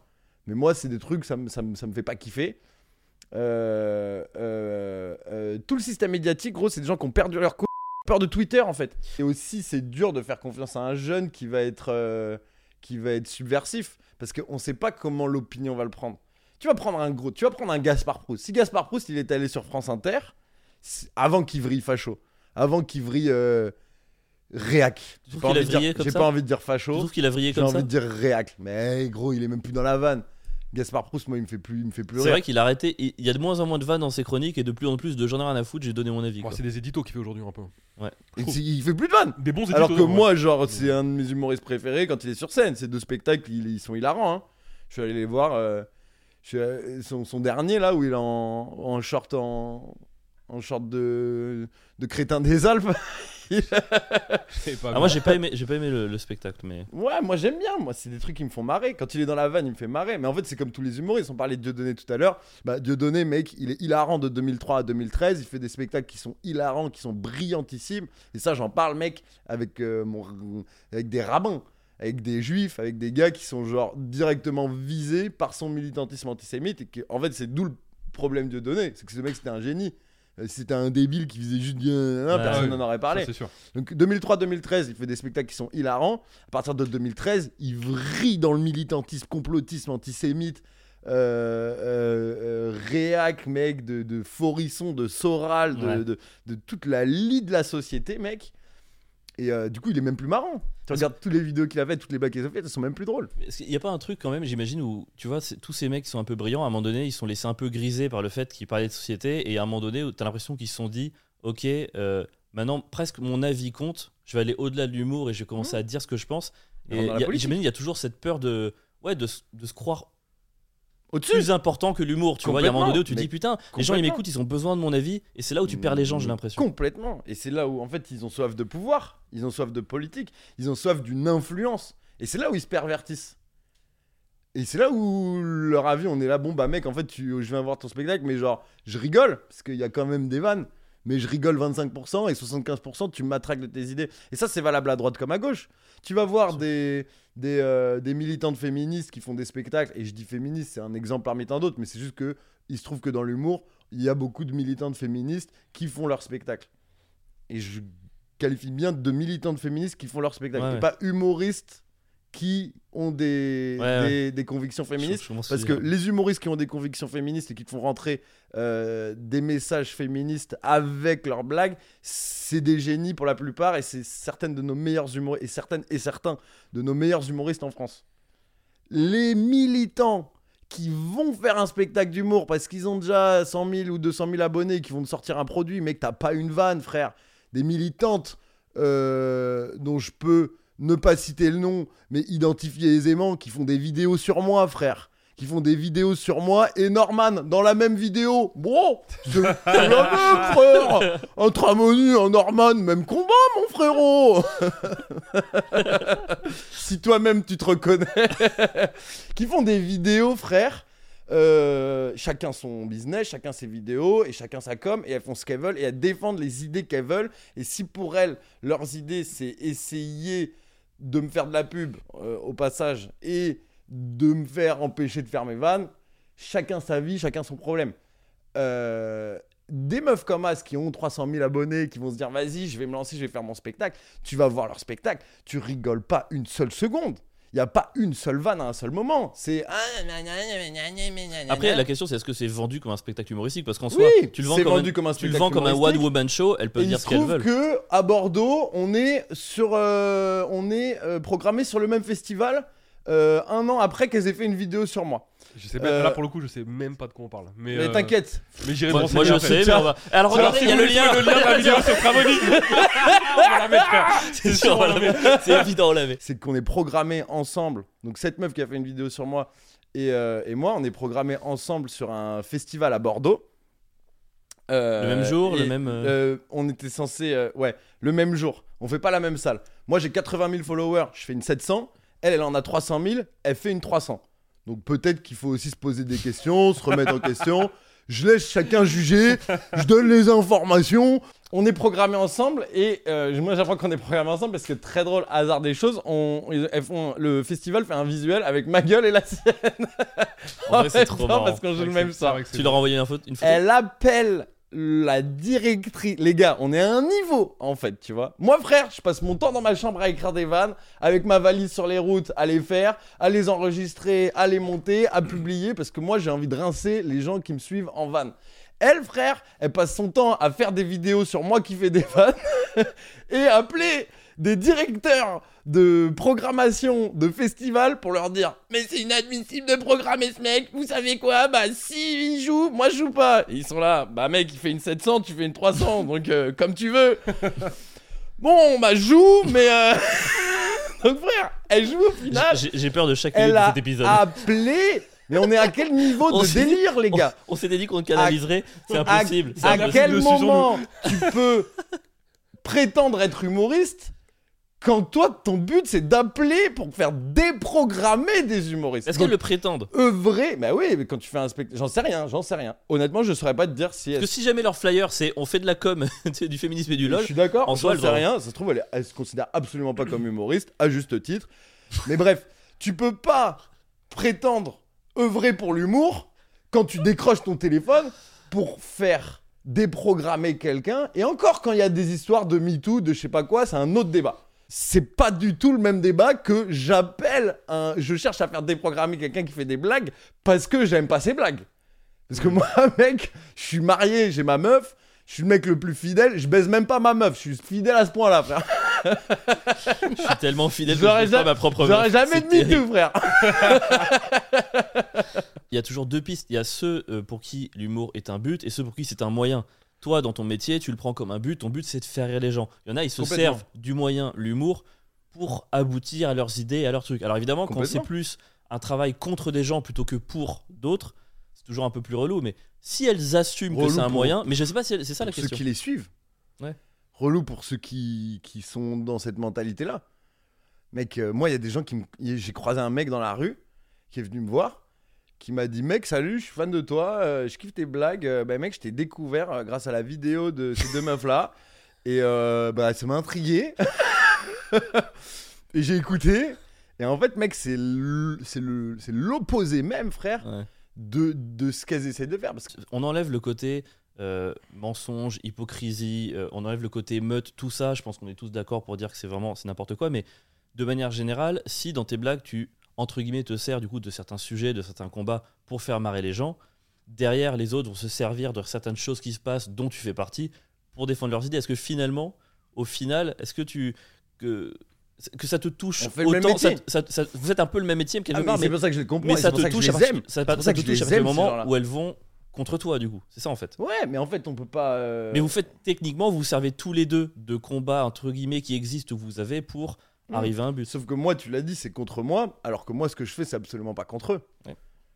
Mais moi c'est des trucs, ça ça ça me fait pas kiffer. Euh, euh, tout le système médiatique, gros, c'est des gens qui ont perdu leur peur de Twitter en fait. Et aussi c'est dur de faire confiance à un jeune qui va être, qui va être subversif parce qu'on sait pas comment l'opinion va le prendre. Tu vas prendre un gros, tu vas prendre un Gaspard Proust. Si Gaspard Proust il est allé sur France Inter, avant qu'il vrille facho, avant qu'il vrille euh, réac. J'ai pas, envie de dire- pas envie de dire facho, trouves qu'il a vrillé j'ai envie de dire réac. Mais gros, il est même plus dans la vanne. Gaspard Proust, moi, il me fait plus, il me fait plus C'est rire. vrai qu'il a arrêté. Il y a de moins en moins de vannes dans ses chroniques et de plus en plus de j'en ai rien à foutre, j'ai donné mon avis. Bon, quoi. c'est des éditos qu'il fait aujourd'hui un peu. Et c'est- il fait plus de vannes. Des bons éditos. Alors que ouais. moi, genre, c'est un de mes humoristes préférés quand il est sur scène. Ces deux spectacles, ils, ils sont hilarants. hein. Je suis allé les voir. euh, je suis allé- son, son dernier, là, où il est en, en short, en, en short de, de crétin des Alpes. Pas Ah, moi j'ai pas aimé, j'ai pas aimé le, le spectacle, mais. Ouais, moi j'aime bien. Moi, c'est des trucs qui me font marrer. Quand il est dans la vanne, il me fait marrer. Mais en fait, c'est comme tous les humoristes. On parlait de Dieudonné tout à l'heure. Bah, Dieudonné, mec, il est hilarant de 2003 à 2013. Il fait des spectacles qui sont hilarants, qui sont brillantissimes. Et ça, j'en parle, mec, avec, euh, mon, avec des rabbins, avec des juifs, avec des gars qui sont genre directement visés par son militantisme antisémite. Et que, en fait, c'est d'où le problème de Dieudonné. C'est que ce mec, c'était un génie. Euh, c'était un débile qui faisait juste bien, Ouais, personne ouais. n'en aurait parlé. Ça, C'est sûr. Donc 2003-2013, il fait des spectacles qui sont hilarants. À partir de 2013, il vrille dans le militantisme, complotisme, antisémite, euh, euh, euh, réac, mec, de, de Forisson, de Soral, de, Ouais. de, de toute la lie de la société, mec. Et euh, du coup, il est même plus marrant. Tu regardes toutes les vidéos qu'il a faites, toutes les blagues qu'il a faites, elles sont même plus drôles. Qu'il n'y a pas un truc quand même, j'imagine, où tu vois, tous ces mecs qui sont un peu brillants, à un moment donné, ils sont laissés un peu grisés par le fait qu'ils parlaient de société, et à un moment donné, tu as l'impression qu'ils se sont dit, ok, euh, maintenant presque mon avis compte, je vais aller au-delà de l'humour et je vais commencer à dire ce que je pense. Et il j'imagine, il y a toujours cette peur de, ouais, de, de se croire Au-dessus plus important que l'humour. Tu vois, il y a un moment donné où tu dis, putain, les gens ils m'écoutent, ils ont besoin de mon avis, et c'est là où tu perds les gens, j'ai l'impression. Complètement. Et c'est là où, en fait, ils ont soif de pouvoir, ils ont soif de politique, ils ont soif d'une influence. Et c'est là où ils se pervertissent. Et c'est là où leur avis, on est là, bon, bah mec, en fait, tu, je viens voir ton spectacle, mais genre, je rigole, parce qu'il y a quand même des vannes. Mais je rigole 25% et 75%, tu matraques de tes idées. Et ça, c'est valable à droite comme à gauche. Tu vas voir des, des, euh, des militantes féministes qui font des spectacles, et je dis féministes, c'est un exemple parmi tant d'autres, mais c'est juste que il se trouve que dans l'humour, il y a beaucoup de militantes féministes qui font leur spectacle. Et je qualifie bien de militantes féministes qui font leur spectacle, Ouais, et ouais. pas humoristes qui ont des, Ouais, ouais. des, convictions féministes. Je- je Parce que les humoristes qui ont des convictions féministes et qui te font rentrer euh, des messages féministes avec leurs blagues, c'est des génies pour la plupart et c'est certaines de nos meilleurs humoristes et certaines et certains de nos meilleurs humoristes en France. Les militants qui vont faire un spectacle d'humour parce qu'ils ont déjà 100 000 ou 200 000 abonnés, qui vont te sortir un produit, mec, t'as pas une vanne, frère. Des militantes euh, dont je peux ne pas citer le nom, mais identifier aisément, qui font des vidéos sur moi, frère. Qui font des vidéos sur moi et Norman dans la même vidéo. Bon, c'est la même, frère. Un Tramoni, un Norman, même combat, mon frérot. si toi-même tu te reconnais. qui font des vidéos, frère. Euh, chacun son business, chacun ses vidéos et chacun sa com et elles font ce qu'elles veulent et elles défendent les idées qu'elles veulent et si pour elles leurs idées c'est essayer de me faire de la pub euh, au passage et de me faire empêcher de faire mes vannes chacun sa vie chacun son problème. Euh, des meufs comme As qui ont 300 000 abonnés qui vont se dire vas-y je vais me lancer je vais faire mon spectacle. Tu vas voir leur spectacle tu rigoles pas une seule seconde il n'y a pas une seule vanne à un seul moment. C'est. ah, Après, la question, c'est est-ce que c'est vendu comme un spectacle humoristique? Parce qu'en soi, Oui, tu le vends comme vendu un, comme un tu le vends comme un one woman show. Elles peuvent Et dire il ce se qu'elles trouve veulent. que à Bordeaux, on est sur, euh, on est euh, programmé sur le même festival euh, un an après qu'elles aient fait une vidéo sur moi. Je sais pas, Euh, là pour le coup, je sais même pas de quoi on parle. Mais, Mais euh, t'inquiète, Mais j'irai Moi, moi, je sais, mais on va. Alors regardez, il y a le lien. le lien de la vidéo sur Tramoni. on va la mettre, frère. C'est sûr, on va la mettre. C'est évident, on la met. c'est qu'on est programmé ensemble. Donc cette meuf qui a fait une vidéo sur moi et, euh, et moi, on est programmé ensemble sur un festival à Bordeaux. Euh, Le même jour, le même, euh, euh, on était censé, euh, ouais, le même jour. On fait pas la même salle. Moi, j'ai 80 000 followers, je fais une 700. Elle, elle en a 300 000, elle fait une 300. Donc peut-être qu'il faut aussi se poser des questions, se remettre en question. Je laisse chacun juger, je donne les informations. On est programmés ensemble et euh, moi j'apprends qu'on est programmés ensemble parce que très drôle, hasard des choses, on, ils- elles font, le festival fait un visuel avec ma gueule et la sienne. En vrai, c'est même trop temps, marrant. parce qu'on joue le même sort. Tu leur as envoyé une photo, une photo Elle appelle la directrice. Les gars, on est à un niveau, en fait, tu vois. Moi, frère, je passe mon temps dans ma chambre à écrire des vannes, avec ma valise sur les routes, à les faire, à les enregistrer, à les monter, à publier, parce que moi, j'ai envie de rincer les gens qui me suivent en vanne. Elle, frère, elle passe son temps à faire des vidéos sur moi qui fais des vannes et appeler des directeurs de programmation de festivals pour leur dire Mais c'est inadmissible de programmer ce mec, vous savez quoi? Bah si il joue, moi je joue pas. Et ils sont là, bah mec, il fait une 700, tu fais une 300, donc euh, comme tu veux. bon, bah joue, mais. euh, donc frère, elle joue au final, J'ai peur de chaque minute elle de a cet épisode. appelé. Mais on est à quel niveau On de délire, les gars? On s'était dit qu'on te canaliserait, c'est impossible. à impossible. quel moment tu peux prétendre être humoriste quand toi ton but c'est d'appeler pour faire déprogrammer des humoristes Est-ce qu'elles le prétendent œuvrer bah oui mais quand tu fais un spectacle j'en sais rien j'en sais rien honnêtement je saurais pas te dire si Parce que si jamais leur flyer c'est on fait de la com, du féminisme et du je lol, suis d'accord en soi, sais rien ça se trouve elle, elle se considère absolument pas comme humoriste à juste titre mais bref tu peux pas prétendre œuvrer pour l'humour quand tu décroches ton téléphone pour faire déprogrammer quelqu'un. Et encore, quand il y a des histoires de MeToo, de je sais pas quoi, c'est un autre débat. C'est pas du tout le même débat que j'appelle un. Je cherche à faire déprogrammer quelqu'un qui fait des blagues parce que j'aime pas ses blagues. Parce que moi, mec, je suis marié, j'ai ma meuf, je suis le mec le plus fidèle, je baise même pas ma meuf, je suis fidèle à ce point-là, frère. Je suis tellement fidèle que je baise pas ma propre J'aurais meuf. jamais de. MeToo, frère. Il y a toujours deux pistes. Il y a ceux euh, pour qui l'humour est un but et ceux pour qui c'est un moyen. Toi, dans ton métier, tu le prends comme un but. Ton but, c'est de faire rire les gens. Il y en a, ils se servent du moyen, l'humour, pour aboutir à leurs idées, et à leurs trucs. Alors évidemment, quand c'est plus un travail contre des gens plutôt que pour d'autres, c'est toujours un peu plus relou. Mais si elles assument que c'est un moyen, mais je sais pas si c'est ça la Pour ceux question. qui les suivent. Ouais. Relou pour ceux qui, qui sont dans cette mentalité-là. Mec, euh, moi, il y a des gens qui me. J'ai croisé un mec dans la rue qui est venu me voir, qui m'a dit Mec, salut, je suis fan de toi, euh, je kiffe tes blagues. Euh, bah, mec, je t'ai découvert euh, grâce à la vidéo de ces deux meufs-là. Et bah, ça m'a intrigué. et j'ai écouté. Et en fait, mec, c'est le- c'est le- c'est l'opposé même, frère, Ouais. de, de ce qu'elles essaient de faire. Parce que On enlève le côté euh, mensonge, hypocrisie, euh, on enlève le côté meute, tout ça. Je pense qu'on est tous d'accord pour dire que c'est vraiment c'est n'importe quoi. Mais de manière générale, si dans tes blagues tu entre guillemets te sers du coup de certains sujets, de certains combats pour faire marrer les gens, derrière les autres vont se servir de certaines choses qui se passent dont tu fais partie pour défendre leurs idées. Est-ce que finalement, au final, est-ce que tu que que ça te touche le autant ça- métier. ça- ça- vous êtes un peu le même métier quelque Ah, mais part, c'est mais, pour ça que je les comprends. mais ça c'est pour te ça que touche je à partir, ça, C'est te touche à du moment où elles vont contre toi du coup. C'est ça en fait. Ouais, mais en fait, on peut pas. euh, Mais vous faites techniquement, vous servez tous les deux de combats entre guillemets qui existent, que vous avez pour Arriver à un but. Sauf que moi, tu l'as dit, c'est contre moi, alors que moi, ce que je fais, c'est absolument pas contre eux. Ouais.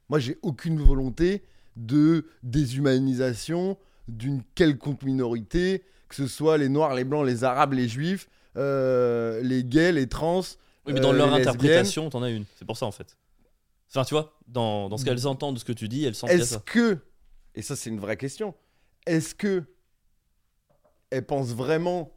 Moi, j'ai aucune volonté de déshumanisation d'une quelconque minorité, que ce soit les noirs, les blancs, les arabes, les juifs, euh, les gays, les trans. Oui, mais dans euh, leur lesbiennes. interprétation, t'en as une. C'est pour ça en fait. Enfin, tu vois, dans, dans ce qu'elles entendent de ce que tu dis, elles sentent Est-ce que, et ça c'est une vraie question, est-ce que elles pensent vraiment,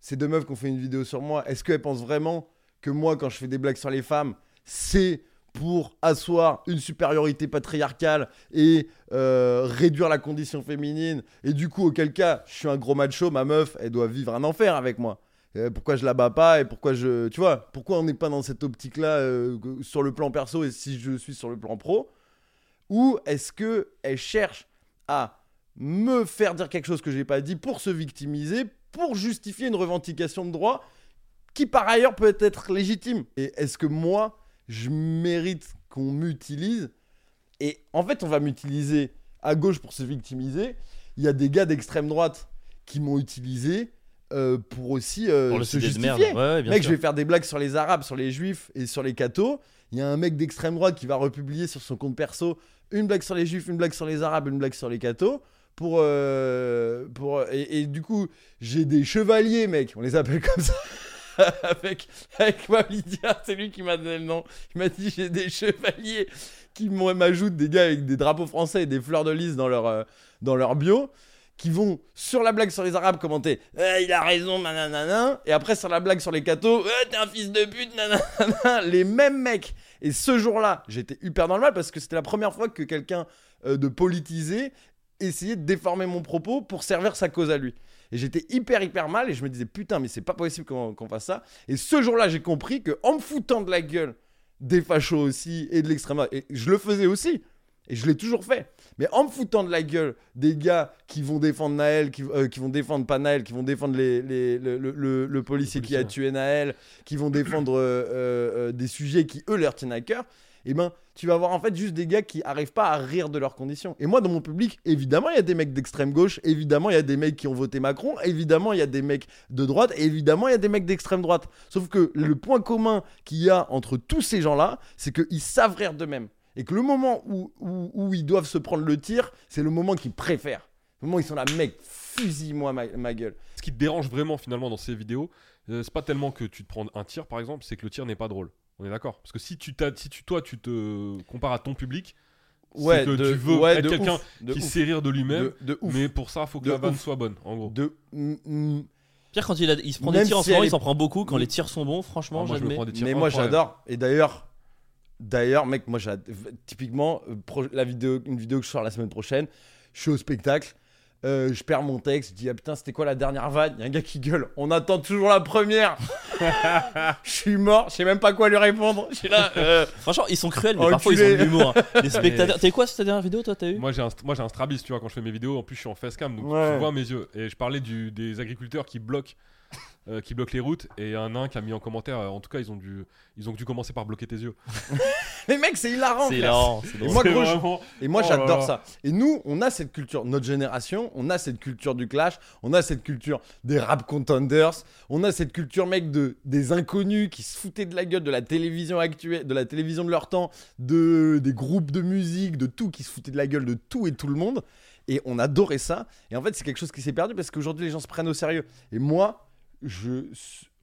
ces deux meufs qui ont fait une vidéo sur moi, est-ce qu'elles pensent vraiment que moi quand je fais des blagues sur les femmes, c'est pour asseoir une supériorité patriarcale et euh, réduire la condition féminine? Et du coup auquel cas je suis un gros macho, ma meuf elle doit vivre un enfer avec moi. Euh, pourquoi je la bats pas et pourquoi je tu vois pourquoi on n'est pas dans cette optique là sur le plan perso et si je suis sur le plan pro? Ou est-ce que elle cherche à me faire dire quelque chose que j'ai pas dit pour se victimiser, pour justifier une revendication de droit qui par ailleurs peut être légitime Et est-ce que moi, je mérite qu'on m'utilise? Et en fait, on va m'utiliser à gauche pour se victimiser. Il y a des gars d'extrême droite qui m'ont utilisé euh, pour aussi euh, Pour se justifier. Ouais, ouais, bien Mec, sûr. je vais faire des blagues sur les Arabes, sur les Juifs et sur les cathos. Il y a un mec d'extrême droite qui va republier sur son compte perso une blague sur les Juifs, une blague sur les Arabes, une blague sur les cathos. Pour, euh, pour, et, du coup, j'ai des chevaliers, mec. On les appelle comme ça. avec, avec Lydia, c'est lui qui m'a donné le nom. Il m'a dit j'ai des chevaliers qui m'ajoutent des gars avec des drapeaux français et des fleurs de lys dans leur, euh, dans leur bio qui vont sur la blague sur les arabes commenter Eh, il a raison nanana et après sur la blague sur les cathos Eh, t'es un fils de pute nanana les mêmes mecs et ce jour-là j'étais hyper dans le mal parce que c'était la première fois que quelqu'un euh, de politisé essayait de déformer mon propos pour servir sa cause à lui. Et j'étais hyper hyper mal et je me disais putain mais c'est pas possible qu'on qu'on fasse ça. Et ce jour-là j'ai compris que en me foutant de la gueule des fachos aussi et de l'extrême et je le faisais aussi et je l'ai toujours fait mais en me foutant de la gueule des gars qui vont défendre Naël, qui, euh, qui vont défendre pas Naël, qui vont défendre les, les- le, le- le- le policier qui a tué Naël, qui vont défendre euh, euh, des sujets qui eux leur tiennent à cœur, et ben tu vas avoir en fait juste des gars qui arrivent pas à rire de leurs conditions. Et moi dans mon public, évidemment il y a des mecs d'extrême gauche, évidemment il y a des mecs qui ont voté Macron, évidemment il y a des mecs de droite, évidemment il y a des mecs d'extrême droite. Sauf que le point commun qu'il y a entre tous ces gens-là, c'est qu'ils savent rire d'eux-mêmes. Et que le moment où, où, ils doivent se prendre le tir, c'est le moment qu'ils préfèrent. Le moment où ils sont là, mec, fusille-moi ma, ma gueule. Ce qui te dérange vraiment finalement dans ces vidéos, euh, c'est pas tellement que tu te prends un tir par exemple, c'est que le tir n'est pas drôle. On est d'accord Parce que si tu si tu toi tu te compares à ton public, c'est que tu veux ouais, être quelqu'un qui ouf, sait rire de lui-même, de, mais pour ça, faut que De la vanne soit bonne, en gros. De, mm, mm. Pierre, quand il, a- il se prend Même des tirs en ce moment, il s'en prend beaucoup. Quand les tirs sont bons, franchement, Ah, moi, je me j'admets. prends des tirs Mais moi j'adore. Et d'ailleurs, d'ailleurs, mec, moi j'adore. Typiquement, euh, la vidéo, une vidéo que je sors la semaine prochaine, je suis au spectacle. Euh, je perds mon texte, je dis ah putain c'était quoi la dernière vanne? Il y a un gars qui gueule, on attend toujours la première Je suis mort, je sais même pas quoi lui répondre. Je suis là. euh, Franchement, ils sont cruels, mais parfois ils ont de l'humour. hein. Les spectateurs. T'es quoi, c'est ta dernière vidéo, toi, t'as eu? Moi j'ai un, moi j'ai un strabis, tu vois, quand je fais mes vidéos. En plus, je suis en facecam, donc Ouais. tu vois mes yeux. Et je parlais du, des agriculteurs qui bloquent, euh, qui bloquent les routes. Et un nain qui a mis en commentaire, euh, en tout cas, ils ont dû, ils ont dû commencer par bloquer tes yeux. Mais mec, c'est hilarant. C'est hilarant, Et moi, C'est gros, je- vraiment- Et moi, Oh j'adore ça. Et nous, on a cette culture, notre génération, on a cette culture du clash, on a cette culture des rap contenders, on a cette culture, mec, de, des inconnus qui se foutaient de la gueule de la télévision actuelle, de la télévision de leur temps, de, des groupes de musique, de tout, qui se foutaient de la gueule de tout et tout le monde. Et on adorait ça. Et en fait, c'est quelque chose qui s'est perdu parce qu'aujourd'hui, les gens se prennent au sérieux. Et moi, je.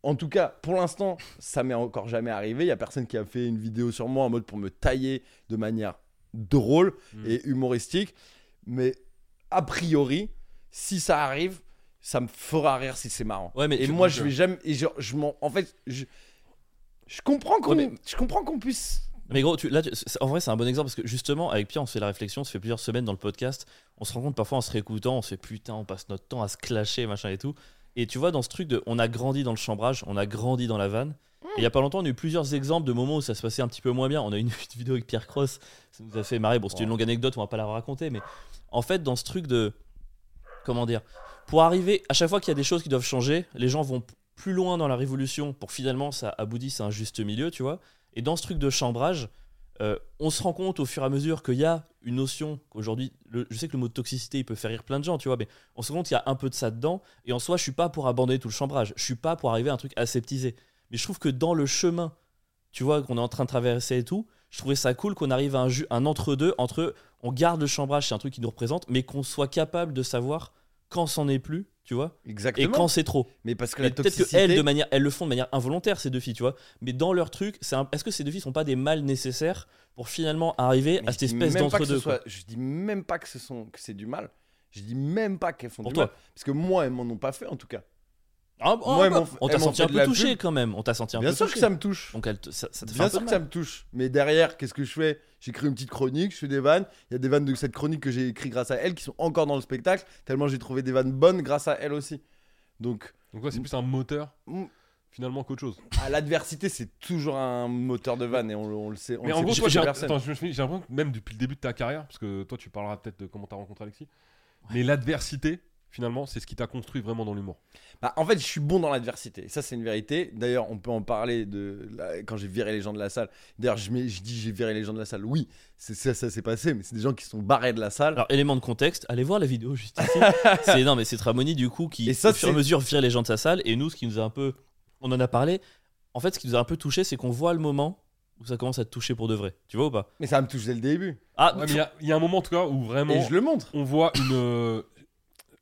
En tout cas, pour l'instant, ça m'est encore jamais arrivé. Il y a personne qui a fait une vidéo sur moi en mode pour me tailler de manière drôle Mm. et humoristique. Mais a priori, si ça arrive, ça me fera rire si c'est marrant. Ouais, mais et moi, je euh, vais jamais. Et genre, je m'en. En fait, je. Je comprends qu'on Ouais, mais- je comprends qu'on puisse. Mais gros, tu, là, tu- en vrai, c'est un bon exemple parce que justement, avec Pierre, on se fait la réflexion, on se fait plusieurs semaines dans le podcast. On se rend compte parfois en se réécoutant, on se fait putain, on passe notre temps à se clasher, machin et tout. Et tu vois, dans ce truc de. On a grandi dans le chambrage, on a grandi dans la vanne. Il y a pas longtemps, on a eu plusieurs exemples de moments où ça se passait un petit peu moins bien. On a eu une vidéo avec Pierre Cross, ça nous a fait marrer. Bon, c'était une longue anecdote, on va pas la raconter, mais en fait, dans ce truc de. Comment dire Pour arriver, à chaque fois qu'il y a des choses qui doivent changer, les gens vont plus loin dans la révolution pour finalement ça aboutisse à un juste milieu, tu vois. Et dans ce truc de chambrage, euh, on se rend compte au fur et à mesure qu'il y a une notion qu'aujourd'hui, je sais que le mot de toxicité il peut faire rire plein de gens, tu vois, mais on se rend compte qu'il y a un peu de ça dedans. Et en soi, je suis pas pour abandonner tout le chambrage, je suis pas pour arriver à un truc aseptisé. Mais je trouve que dans le chemin, tu vois, qu'on est en train de traverser et tout, je trouvais ça cool qu'on arrive à un, un entre-deux entre on garde le chambrage, c'est un truc qui nous représente, mais qu'on soit capable de savoir quand c'en est plus, tu vois, et Exactement. quand c'est trop. Mais parce que la peut-être toxicité. qu'elles, de manière, elles le font de manière involontaire, ces deux filles, tu vois. Mais dans leur truc, c'est un- est-ce que ces deux filles sont pas des mâles nécessaires pour finalement arriver Mais à cette espèce d'entre-deux soit- Je dis même pas que ce sont que c'est du mal. Je dis même pas qu'elles font Pour du toi. mal. Parce que moi, elles m'en ont pas fait en tout cas. Ah, oh, Moi, bah, on t'a senti un peu touché pub. quand même. On t'a senti un Bien peu sûr touché. que ça me touche. Donc elle te- ça, ça te fait Bien un peu sûr que ça me touche. Mais derrière, qu'est-ce que je fais? J'écris une petite chronique, je fais des vannes. Il y a des vannes de cette chronique que j'ai écrit grâce à elle qui sont encore dans le spectacle. Tellement j'ai trouvé des vannes bonnes grâce à elle aussi. Donc, Donc, ouais, c'est plus un moteur mm, finalement qu'autre chose. à l'adversité, c'est toujours un moteur de vanne et on, le- on le sait. On Mais le en sait gros, toi, j'ai l'impression que même depuis le début de ta carrière, parce que toi, tu parleras peut-être de comment t'as rencontré Alexis, mais l'adversité, finalement, c'est ce qui t'a construit vraiment dans l'humour. Bah, en fait, je suis bon dans l'adversité. Ça, c'est une vérité. D'ailleurs, on peut en parler de la- quand j'ai viré les gens de la salle. D'ailleurs, je, dis j'ai viré les gens de la salle. Oui, c'est ça, ça s'est passé, mais c'est des gens qui sont barrés de la salle. Alors, élément de contexte, allez voir la vidéo juste ici. c'est non, mais c'est Tramoni du coup qui, Et ça, au fur et à mesure, vire les gens de sa salle. Et nous, ce qui nous a un peu. On en a parlé. En fait, ce qui nous a un peu touché, c'est qu'on voit le moment où ça commence à te toucher pour de vrai. Tu vois ou pas? Mais ça me touche dès le début. Ah, Ouais, il y y, a un moment, en tout cas, où vraiment, Et je le montre. on voit une.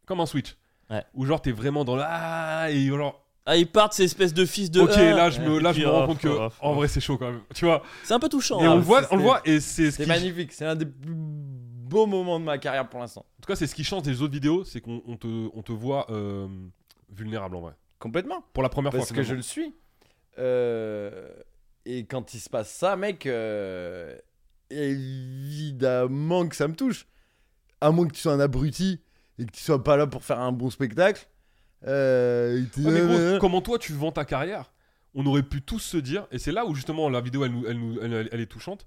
Comme un switch. Ouais. Où genre, t'es vraiment dans la. Ah, et genre. ah, ils partent ces espèces de fils de. ok, Ah. là, je me, là, je me rends compte que. En vrai, c'est chaud quand même. Tu vois? C'est un peu touchant. Et hein. on le voit, c'est- on le voit, et c'est ce C'est qui. magnifique. C'est un des plus beaux moments de ma carrière pour l'instant. En tout cas, c'est ce qui change des autres vidéos, c'est qu'on on te, on te voit euh, vulnérable en vrai. Complètement. Pour la première Parce fois. que je le suis. Euh, Et quand il se passe ça, mec, euh, évidemment que ça me touche. À moins que tu sois un abruti et que tu sois pas là pour faire un bon spectacle. Euh, et t'es- Ouais, mais gros, comment toi tu vends ta carrière On aurait pu tous se dire, et c'est là où justement la vidéo elle, nous, elle, nous- elle- elle est touchante,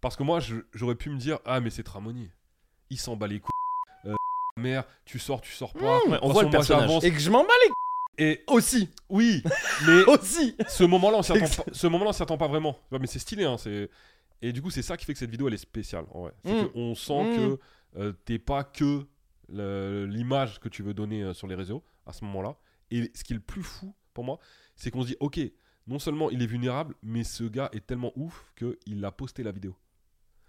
parce que moi j'aurais pu me dire, ah mais c'est Tramoni, il s'en bat les couilles, euh, mère, tu sors, tu sors pas, Ouais, on voit le personnage. Et que je m'en bats les Et aussi. oui, mais Aussi. ce moment-là on s'y attend pas, ce moment-là on s'y attend pas vraiment, Ouais, mais c'est stylé, hein, c'est... et du coup c'est ça qui fait que cette vidéo elle est spéciale, en vrai. C'est Mm. qu'on sent Mm. que euh, t'es pas que l'image que tu veux donner euh, sur les réseaux à ce moment-là, et ce qui est le plus fou pour moi, c'est qu'on se dit, ok, non seulement il est vulnérable, mais ce gars est tellement ouf qu'il a posté la vidéo.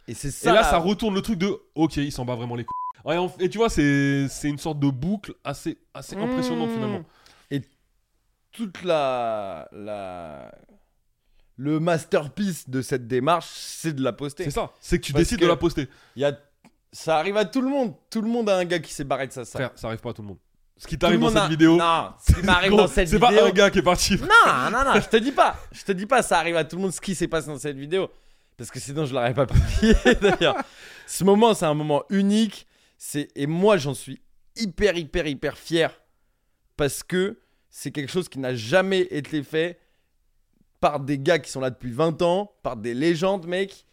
Et c'est ça. et là, ça retourne le truc de, ok, il s'en bat vraiment les couilles. Ouais, et tu vois, c'est une sorte de boucle assez, assez impressionnante Mmh. finalement. Et toute la, la. Le masterpiece de cette démarche, c'est de la poster. C'est ça, c'est que tu Parce décides que- de la poster. Il y a... Ça arrive à tout le monde. Tout le monde a un gars qui s'est barré de sa salle. Frère, ça arrive pas à tout le monde. Ce qui t'arrive dans cette a- vidéo, Non, ce qui m'arrive dans cette c'est vidéo. pas un gars qui est parti. Non, non, non, je te dis pas. Je te dis pas, ça arrive à tout le monde ce qui s'est passé dans cette vidéo. Parce que sinon, je l'aurais pas publié d'ailleurs. Ce moment, c'est un moment unique. C'est Et moi, j'en suis hyper, hyper, hyper fier. Parce que c'est quelque chose qui n'a jamais été fait par des gars qui sont là depuis 20 ans, par des légendes, mec,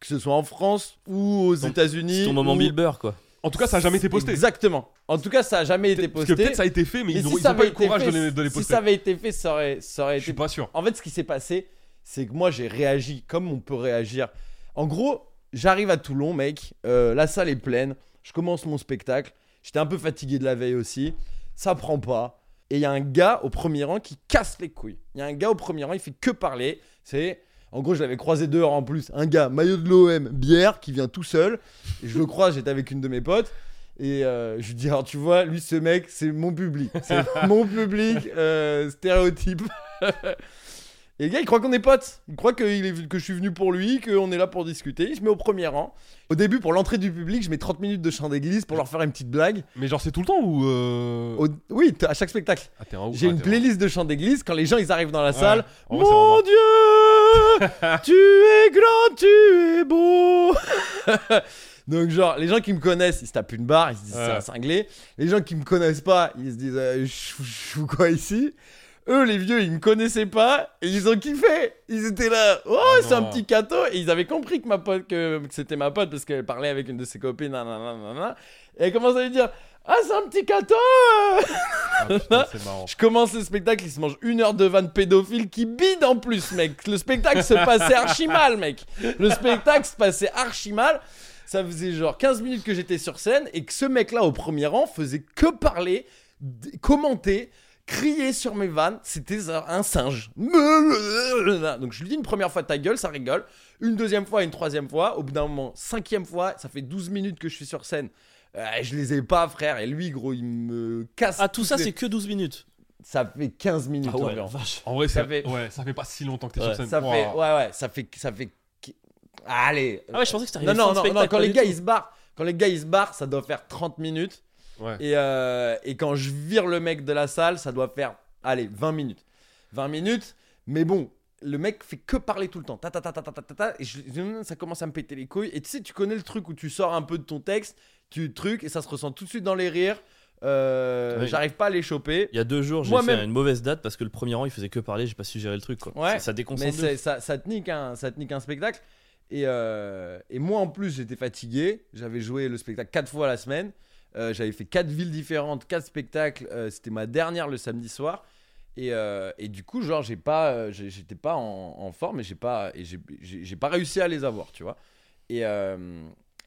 que ce soit en France ou aux États-Unis. C'est ton moment ou- Bill Burr, quoi. En tout cas, ça a jamais été posté. Exactement. En tout cas, ça a jamais été Parce que posté. peut-être ça a été fait, mais, Mais ils n'ont si pas eu le courage été de les, de les si poster. ça avait été fait, ça aurait, ça aurait Je suis été pas sûr. En fait, ce qui s'est passé, c'est que moi, j'ai réagi comme on peut réagir. En gros, j'arrive à Toulon, mec. euh, la salle est pleine. Je commence mon spectacle. J'étais un peu fatigué de la veille aussi. Ça prend pas. Et il y a un gars au premier rang qui casse les couilles. Il y a un gars au premier rang, il fait que parler. C'est. En gros, je l'avais croisé dehors en plus. Un gars, maillot de l'OM, bière, qui vient tout seul. Et je le croise, j'étais avec une de mes potes. Et euh, je lui dis, alors tu vois, lui, ce mec, c'est mon public. C'est mon public, euh, stéréotype. Et le gars, il croit qu'on est potes. Il croit que, il est, que je suis venu pour lui, qu'on est là pour discuter. Il se met au premier rang. Au début, pour l'entrée du public, je mets 30 minutes de chant d'église pour leur faire une petite blague. Mais genre, c'est tout le temps ou. euh, Au- oui, à chaque spectacle. Ah, J'ai ah, une playlist de chant d'église. Quand les gens ils arrivent dans la salle, Mon Dieu, tu es grand, tu es beau. Donc genre, les gens qui me connaissent, ils se tapent une barre, ils se disent Ouais. c'est un cinglé. Les gens qui me connaissent pas, ils se disent euh, je fous- quoi ici Eux, les vieux, ils me connaissaient pas et ils ont kiffé. Ils étaient là, oh, Ah c'est un petit cadeau. Et ils avaient compris que ma pote, que, que c'était ma pote parce qu'elle parlait avec une de ses copines, nanana, nanana. Et elle commence à lui dire, ah, c'est un petit. Ah, putain, c'est marrant. Je commence le spectacle, il se mange une heure de vanne pédophile qui bide en plus, mec. Le spectacle se passait archi mal, mec. Le spectacle se passait archi mal. Ça faisait genre 15 minutes que j'étais sur scène et que ce mec-là au premier rang faisait que parler, commenter, crier sur mes vannes. C'était un singe. Donc je lui dis une première fois ta gueule, ça rigole. Une deuxième fois, une troisième fois. Au bout d'un moment, cinquième fois, ça fait 12 minutes que je suis sur scène. Euh, je les ai pas, frère. Et lui, gros, il me casse. Ah, tout ça, les- c'est que 12 minutes. ça fait 15 minutes Ah ouais, environ. vache. En vrai, Ça ça fait-. Ouais, ça fait pas si longtemps que t'es Ouais. sur scène. Ça Wow. fait, ouais, ouais, ça fait, ça fait. Allez. Ah ouais, je pensais que c'était Non, arrivé non, non, non, quand les gars ils se barrent, quand les gars ils se barrent, ça doit faire 30 minutes. Ouais. Et, euh, et quand je vire le mec de la salle, ça doit faire, allez, 20 minutes. 20 minutes, mais bon, le mec fait que parler tout le temps. Ta, ta, ta, ta, ta, ta, ta, ta, et je- ça commence à me péter les couilles. Et tu sais, tu connais le truc où tu sors un peu de ton texte, tu trucs, et ça se ressent tout de suite dans les rires. Euh, Oui. J'arrive pas à les choper. Il y a deux jours, j'ai fait une mauvaise date parce que le premier rang, il faisait que parler, j'ai pas su gérer le truc, quoi. Ouais, Ça, ça Mais déconcentre. ouf. ça, ça, te nique un, ça te nique un spectacle. Et, euh, et moi, en plus, j'étais fatigué. J'avais joué le spectacle quatre fois la semaine. Euh, J'avais fait quatre villes différentes, quatre spectacles. C'était ma dernière le samedi soir. Et, et du coup, genre, j'ai pas, j'étais pas en, en forme et j'ai pas, et j'ai- pas réussi à les avoir, tu vois. Et,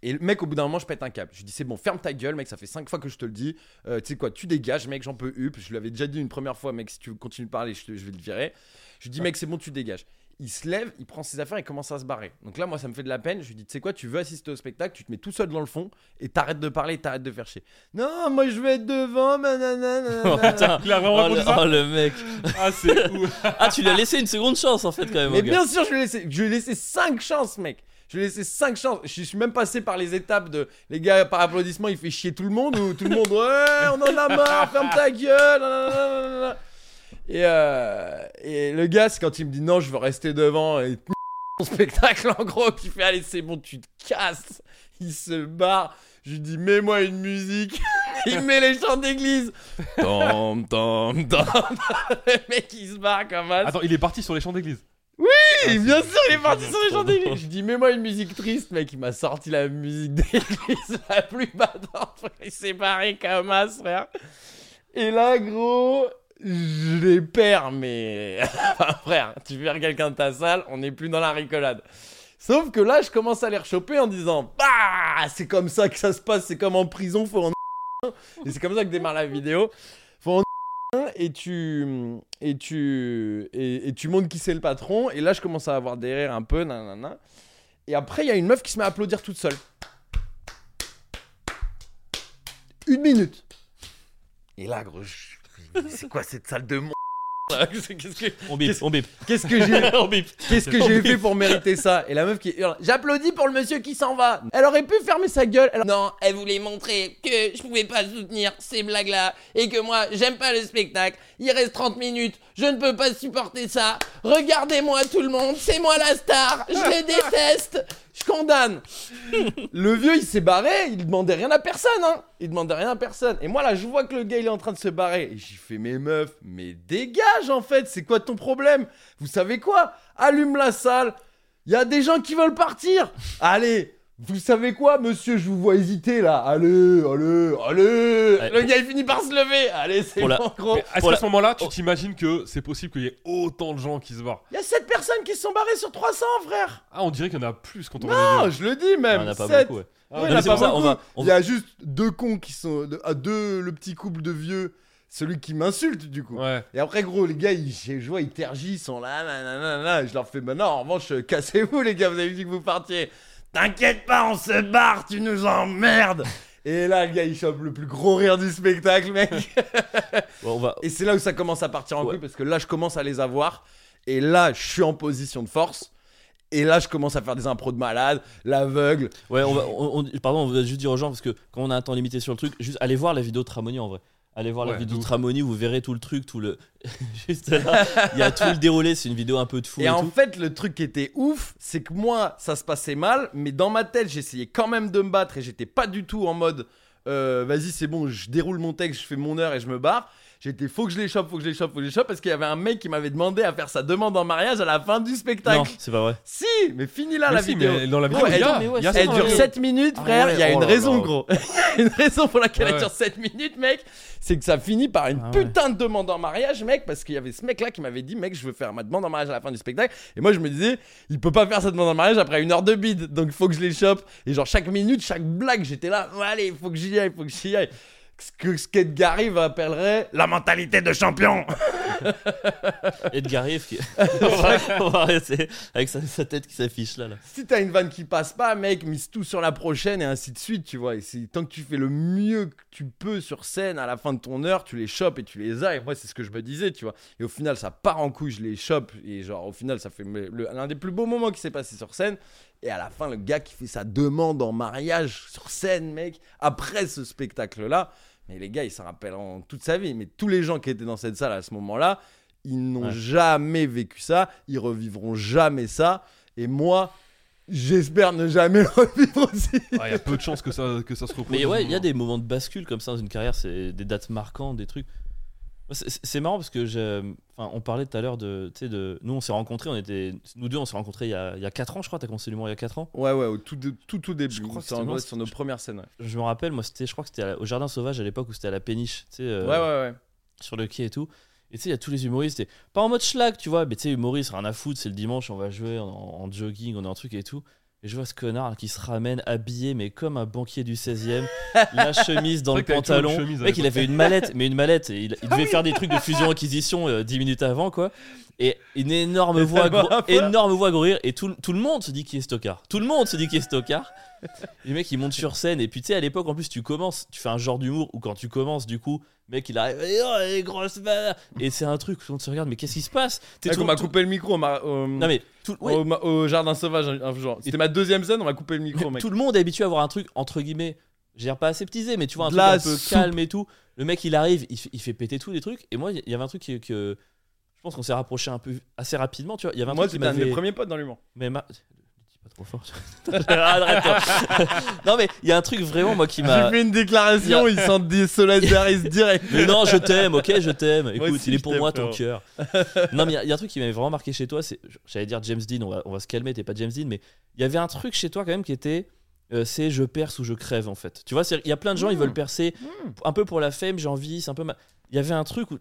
et le mec, au bout d'un moment, je pète un câble. Je lui dis, c'est bon, ferme ta gueule, mec, ça fait cinq fois que je te le dis. Euh, tu sais quoi, tu dégages, mec, j'en peux up. Je lui avais déjà dit une première fois, mec, si tu continues de parler, je, te- je vais le virer. Je lui dis, mec, c'est bon, tu dégages. Il se lève, il prend ses affaires et commence à se barrer. Donc là, moi, ça me fait de la peine. Je lui dis, tu sais quoi, tu veux assister au spectacle, tu te mets tout seul dans le fond et t'arrêtes de parler, t'arrêtes de faire chier. Non, moi, je veux être devant, nanana, Oh Oh, le, ça oh, le mec. Ah, c'est ouf. Ah, tu lui as laissé une seconde chance en fait, quand même. Mais gars. bien sûr, je lui ai laissé, je lui ai laissé 5 chances, mec. Je lui ai laissé 5 chances. Je suis même passé par les étapes de les gars, par applaudissement, il fait chier tout le monde ou tout le monde, ouais, on en a marre, ferme ta gueule. euh, et le gars, c'est quand il me dit non, je veux rester devant et mon spectacle en gros, qui fait allez, c'est bon, tu te casses. Il se barre. Je lui dis, mets-moi une musique. il met les chants d'église. Tom, tom, tom. Le mec, il se barre comme un Attends, il est parti sur les chants d'église. Et bien sûr, il est parti sur les chants d'église. Je dis, mets-moi une musique triste, mec. Il m'a sorti la musique d'église la plus badante. Il s'est barré comme as, frère. Et là, gros, je les perds, mais. enfin, frère, tu verras quelqu'un de ta salle, on n'est plus dans la rigolade. Sauf que là, je commence à les rechoper en disant, bah, c'est comme ça que ça se passe, c'est comme en prison, faut en. Et c'est comme ça que démarre la vidéo. Faut en et tu et tu et, tu montres qui c'est le patron et là je commence à avoir des rires un peu nanana. Et après il y a une meuf qui se met à applaudir toute seule. Une minute. Et là gros c'est quoi cette salle de qu'est-ce que On bip, Qu'est-ce- on bip. qu'est-ce que j'ai on bip. Qu'est-ce que j'ai fait pour mériter ça Et la meuf qui hurle J'applaudis pour le monsieur qui s'en va Elle aurait pu fermer sa gueule elle- Non, elle voulait montrer que je pouvais pas soutenir ces blagues-là et que moi, j'aime pas le spectacle. Il reste 30 minutes, je ne peux pas supporter ça. Regardez-moi tout le monde, c'est moi la star, je le déteste. Je condamne. le vieux, il s'est barré, il demandait rien à personne, hein. Il demandait rien à personne. Et moi, là, je vois que le gars, il est en train de se barrer. Et j'ai fait, mes meufs, mais dégage, en fait, c'est quoi ton problème? Vous savez quoi? Allume la salle. Il y a des gens qui veulent partir. Allez, vous savez quoi, monsieur Je vous vois hésiter là. Allez, allez, allez. Ouais, le gars, il finit par se lever. Allez, c'est la- bon, gros. Mais Est-ce qu'à la- ce moment-là, tu Oh. t'imagines que c'est possible qu'il y ait autant de gens qui se barrent? Il y a 7 personnes qui se sont barrées sur 300, frère. Ah, on dirait qu'il y en a plus quand on Non, je le dis Il y même. en a pas sept. beaucoup. ouais. Ah, il y en a pas on beaucoup. va- on Il y a juste deux cons qui sont. ah, deux, le petit couple de vieux. Celui qui m'insulte, du coup. Ouais. Et après, gros, les gars, ils, je vois, ils tergissent, ils sont là, nanana. Je leur fais, maintenant, en revanche, euh, cassez-vous, les gars, vous avez dit que vous partiez. T'inquiète pas, on se barre, tu nous emmerdes. Et là, le gars, il chope le plus gros rire du spectacle, mec. Bon, on va... Et c'est là où ça commence à partir en Ouais. couille, parce que là, je commence à les avoir. Et là, je suis en position de force. Et là, je commence à faire des impros de malade, l'aveugle. Ouais, on va, on- on- pardon, on va juste dire aux gens parce que quand on a un temps limité sur le truc, juste allez voir la vidéo de Tramoni en vrai. Allez voir la Ouais, vidéo de. Tramoni, vous verrez tout le truc, tout le. juste là, il y a tout le déroulé, c'est une vidéo un peu de fou et, Et en tout. fait, le truc qui était ouf, c'est que moi, ça se passait mal, mais dans ma tête, j'essayais quand même de me battre et j'étais pas du tout en mode euh, vas-y, c'est bon, je déroule mon texte, je fais mon heure et je me barre. J'étais faut que je les chope, faut que je les chope, faut que je les chope parce qu'il y avait un mec qui m'avait demandé à faire sa demande en mariage à la fin du spectacle. Non, c'est pas vrai. Si, mais fini là Mais la si, vidéo. mais dans la vidéo, elle- mais ouais, Elle dure ouais. 7 minutes, Ah frère. ouais, Il y a oh une là raison, là. gros. une raison pour laquelle elle dure 7 minutes, mec. C'est que ça finit par une Ah ouais. putain de demande en mariage, mec. Parce qu'il y avait ce mec là qui m'avait dit, mec, je veux faire ma demande en mariage à la fin du spectacle. Et moi, je me disais, il peut pas faire sa demande en mariage après une heure de bide. Donc, faut que je les chope. Et genre, chaque minute, chaque blague, j'étais là, allez, il faut que j'y aille, il faut que j'y aille. Ce que ce qu'Edgar Rive appellerait la mentalité de champion. Edgar Rive qui. on, va, on va avec sa, sa tête qui s'affiche là. là. si t'as une vanne qui passe pas, mec, mise tout sur la prochaine et ainsi de suite, tu vois. Et tant que tu fais le mieux que tu peux sur scène à la fin de ton heure, tu les chopes et tu les as. Et moi, c'est ce que je me disais, tu vois. Et au final, ça part en couille, je les chope. Et genre, au final, ça fait l'un des plus beaux moments qui s'est passé sur scène. Et à la fin, le gars qui fait sa demande en mariage sur scène, mec, après ce spectacle-là. Mais les gars, ils s'en rappelleront toute sa vie. Mais tous les gens qui étaient dans cette salle à ce moment-là, ils n'ont Ouais. jamais vécu ça. Ils revivront jamais ça. Et moi, j'espère ne jamais le revivre aussi. Il y a peu de chances que ça, que ça se reproduise. Mais ouais, il y a des moments de bascule comme ça dans une carrière, c'est des dates marquantes, des trucs. C'est- marrant parce que enfin, on parlait tout à l'heure de, tu sais, de, nous on s'est rencontrés, on était, nous deux on s'est rencontrés il y a, il y a 4 ans, je crois. T'as commencé l'humour il y a 4 ans. Ouais, ouais, au tout, de- tout, tout début. Je crois que sur, c'était- non, sur nos premières scènes. Ouais, Je me rappelle, moi c'était, je crois que c'était au Jardin Sauvage à l'époque où c'était à la péniche, tu sais, euh, ouais, ouais. ouais. sur le quai et tout. Et tu sais, il y a tous les humoristes, et pas en mode schlag, tu vois, mais tu sais, humoriste, rien à foutre, c'est le dimanche, on va jouer en, en jogging, on est en truc et tout. Et je vois ce connard qui se ramène habillé, mais comme un banquier du 16ème, la chemise dans le pantalon. mec, il avait une mallette, mais une mallette, et il, il Ah devait faire des trucs de fusion-acquisition 10 minutes avant, quoi. Et une énorme voix, gros- énorme voix gros et tout, le- tout le monde se dit qui est Stockard. Tout le monde se dit qui est Stockard. Les mecs, ils montent sur scène, et puis tu sais, à l'époque, en plus, tu commences, tu fais un genre d'humour où quand tu commences, du coup, mec, il arrive, et oh, les grosses. Et c'est un truc où on se regarde, mais qu'est-ce qui se passe? Mec, tout- on m'a tout- coupé le micro. au, Non, mais tout, ouais, au, au jardin sauvage. C'était ma deuxième scène, on m'a coupé le micro, mec. tout le monde est habitué à avoir un truc entre guillemets, j'ai pas aseptisé, mais tu vois un truc un peu soupe. calme et tout. Le mec il arrive, il fait, il fait péter tous les trucs. Et moi il y avait un truc que pense qu'on s'est rapproché un peu assez rapidement. Tu vois, il y avait un Moi, de mes premiers potes dans l'humour. Mais ma... Dis pas trop fort. Non mais il y a un truc vraiment moi qui J'ai m'a. fait une déclaration, ils s'en désolidarisent direct. Mais non, je t'aime, ok, je t'aime. Écoute, aussi, il est je pour moi ton cœur. non, mais il y a- il y, a un truc qui m'avait vraiment marqué chez toi, c'est, j'allais dire James Dean, on va, on va se calmer, t'es pas James Dean, mais il y avait un truc chez toi quand même qui était, euh, c'est je perce ou je crève en fait. Tu vois, c'est- il y a plein de gens, ils Mm. veulent percer Mm. un peu pour la fame, j'ai envie, c'est un peu. ma- Il y avait un truc où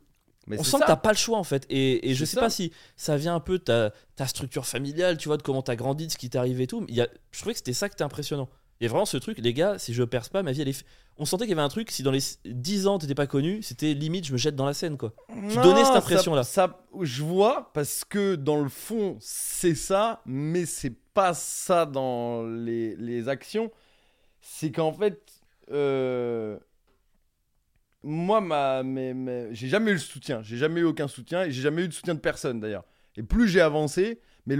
Mais on sent ça. que t'as pas le choix en fait, et, et je sais ça. pas si ça vient un peu de ta, ta structure familiale, tu vois, de comment t'as grandi, de ce qui t'est arrivé et tout. mais il y a, je trouvais que c'était ça qui était impressionnant. A vraiment ce truc, les gars, si je perce pas, ma vie elle est. On sentait qu'il y avait un truc, si dans les 10 ans t'étais pas connu, c'était limite je me jette dans la scène quoi. Tu donnais cette ça- impression-là. Ça, je vois parce que dans le fond, c'est ça, mais c'est pas ça dans les, les actions. C'est qu'en fait, euh, moi, j'ai jamais eu le soutien. J'ai jamais eu aucun soutien et j'ai jamais eu de soutien de personne d'ailleurs. Et plus j'ai avancé, mais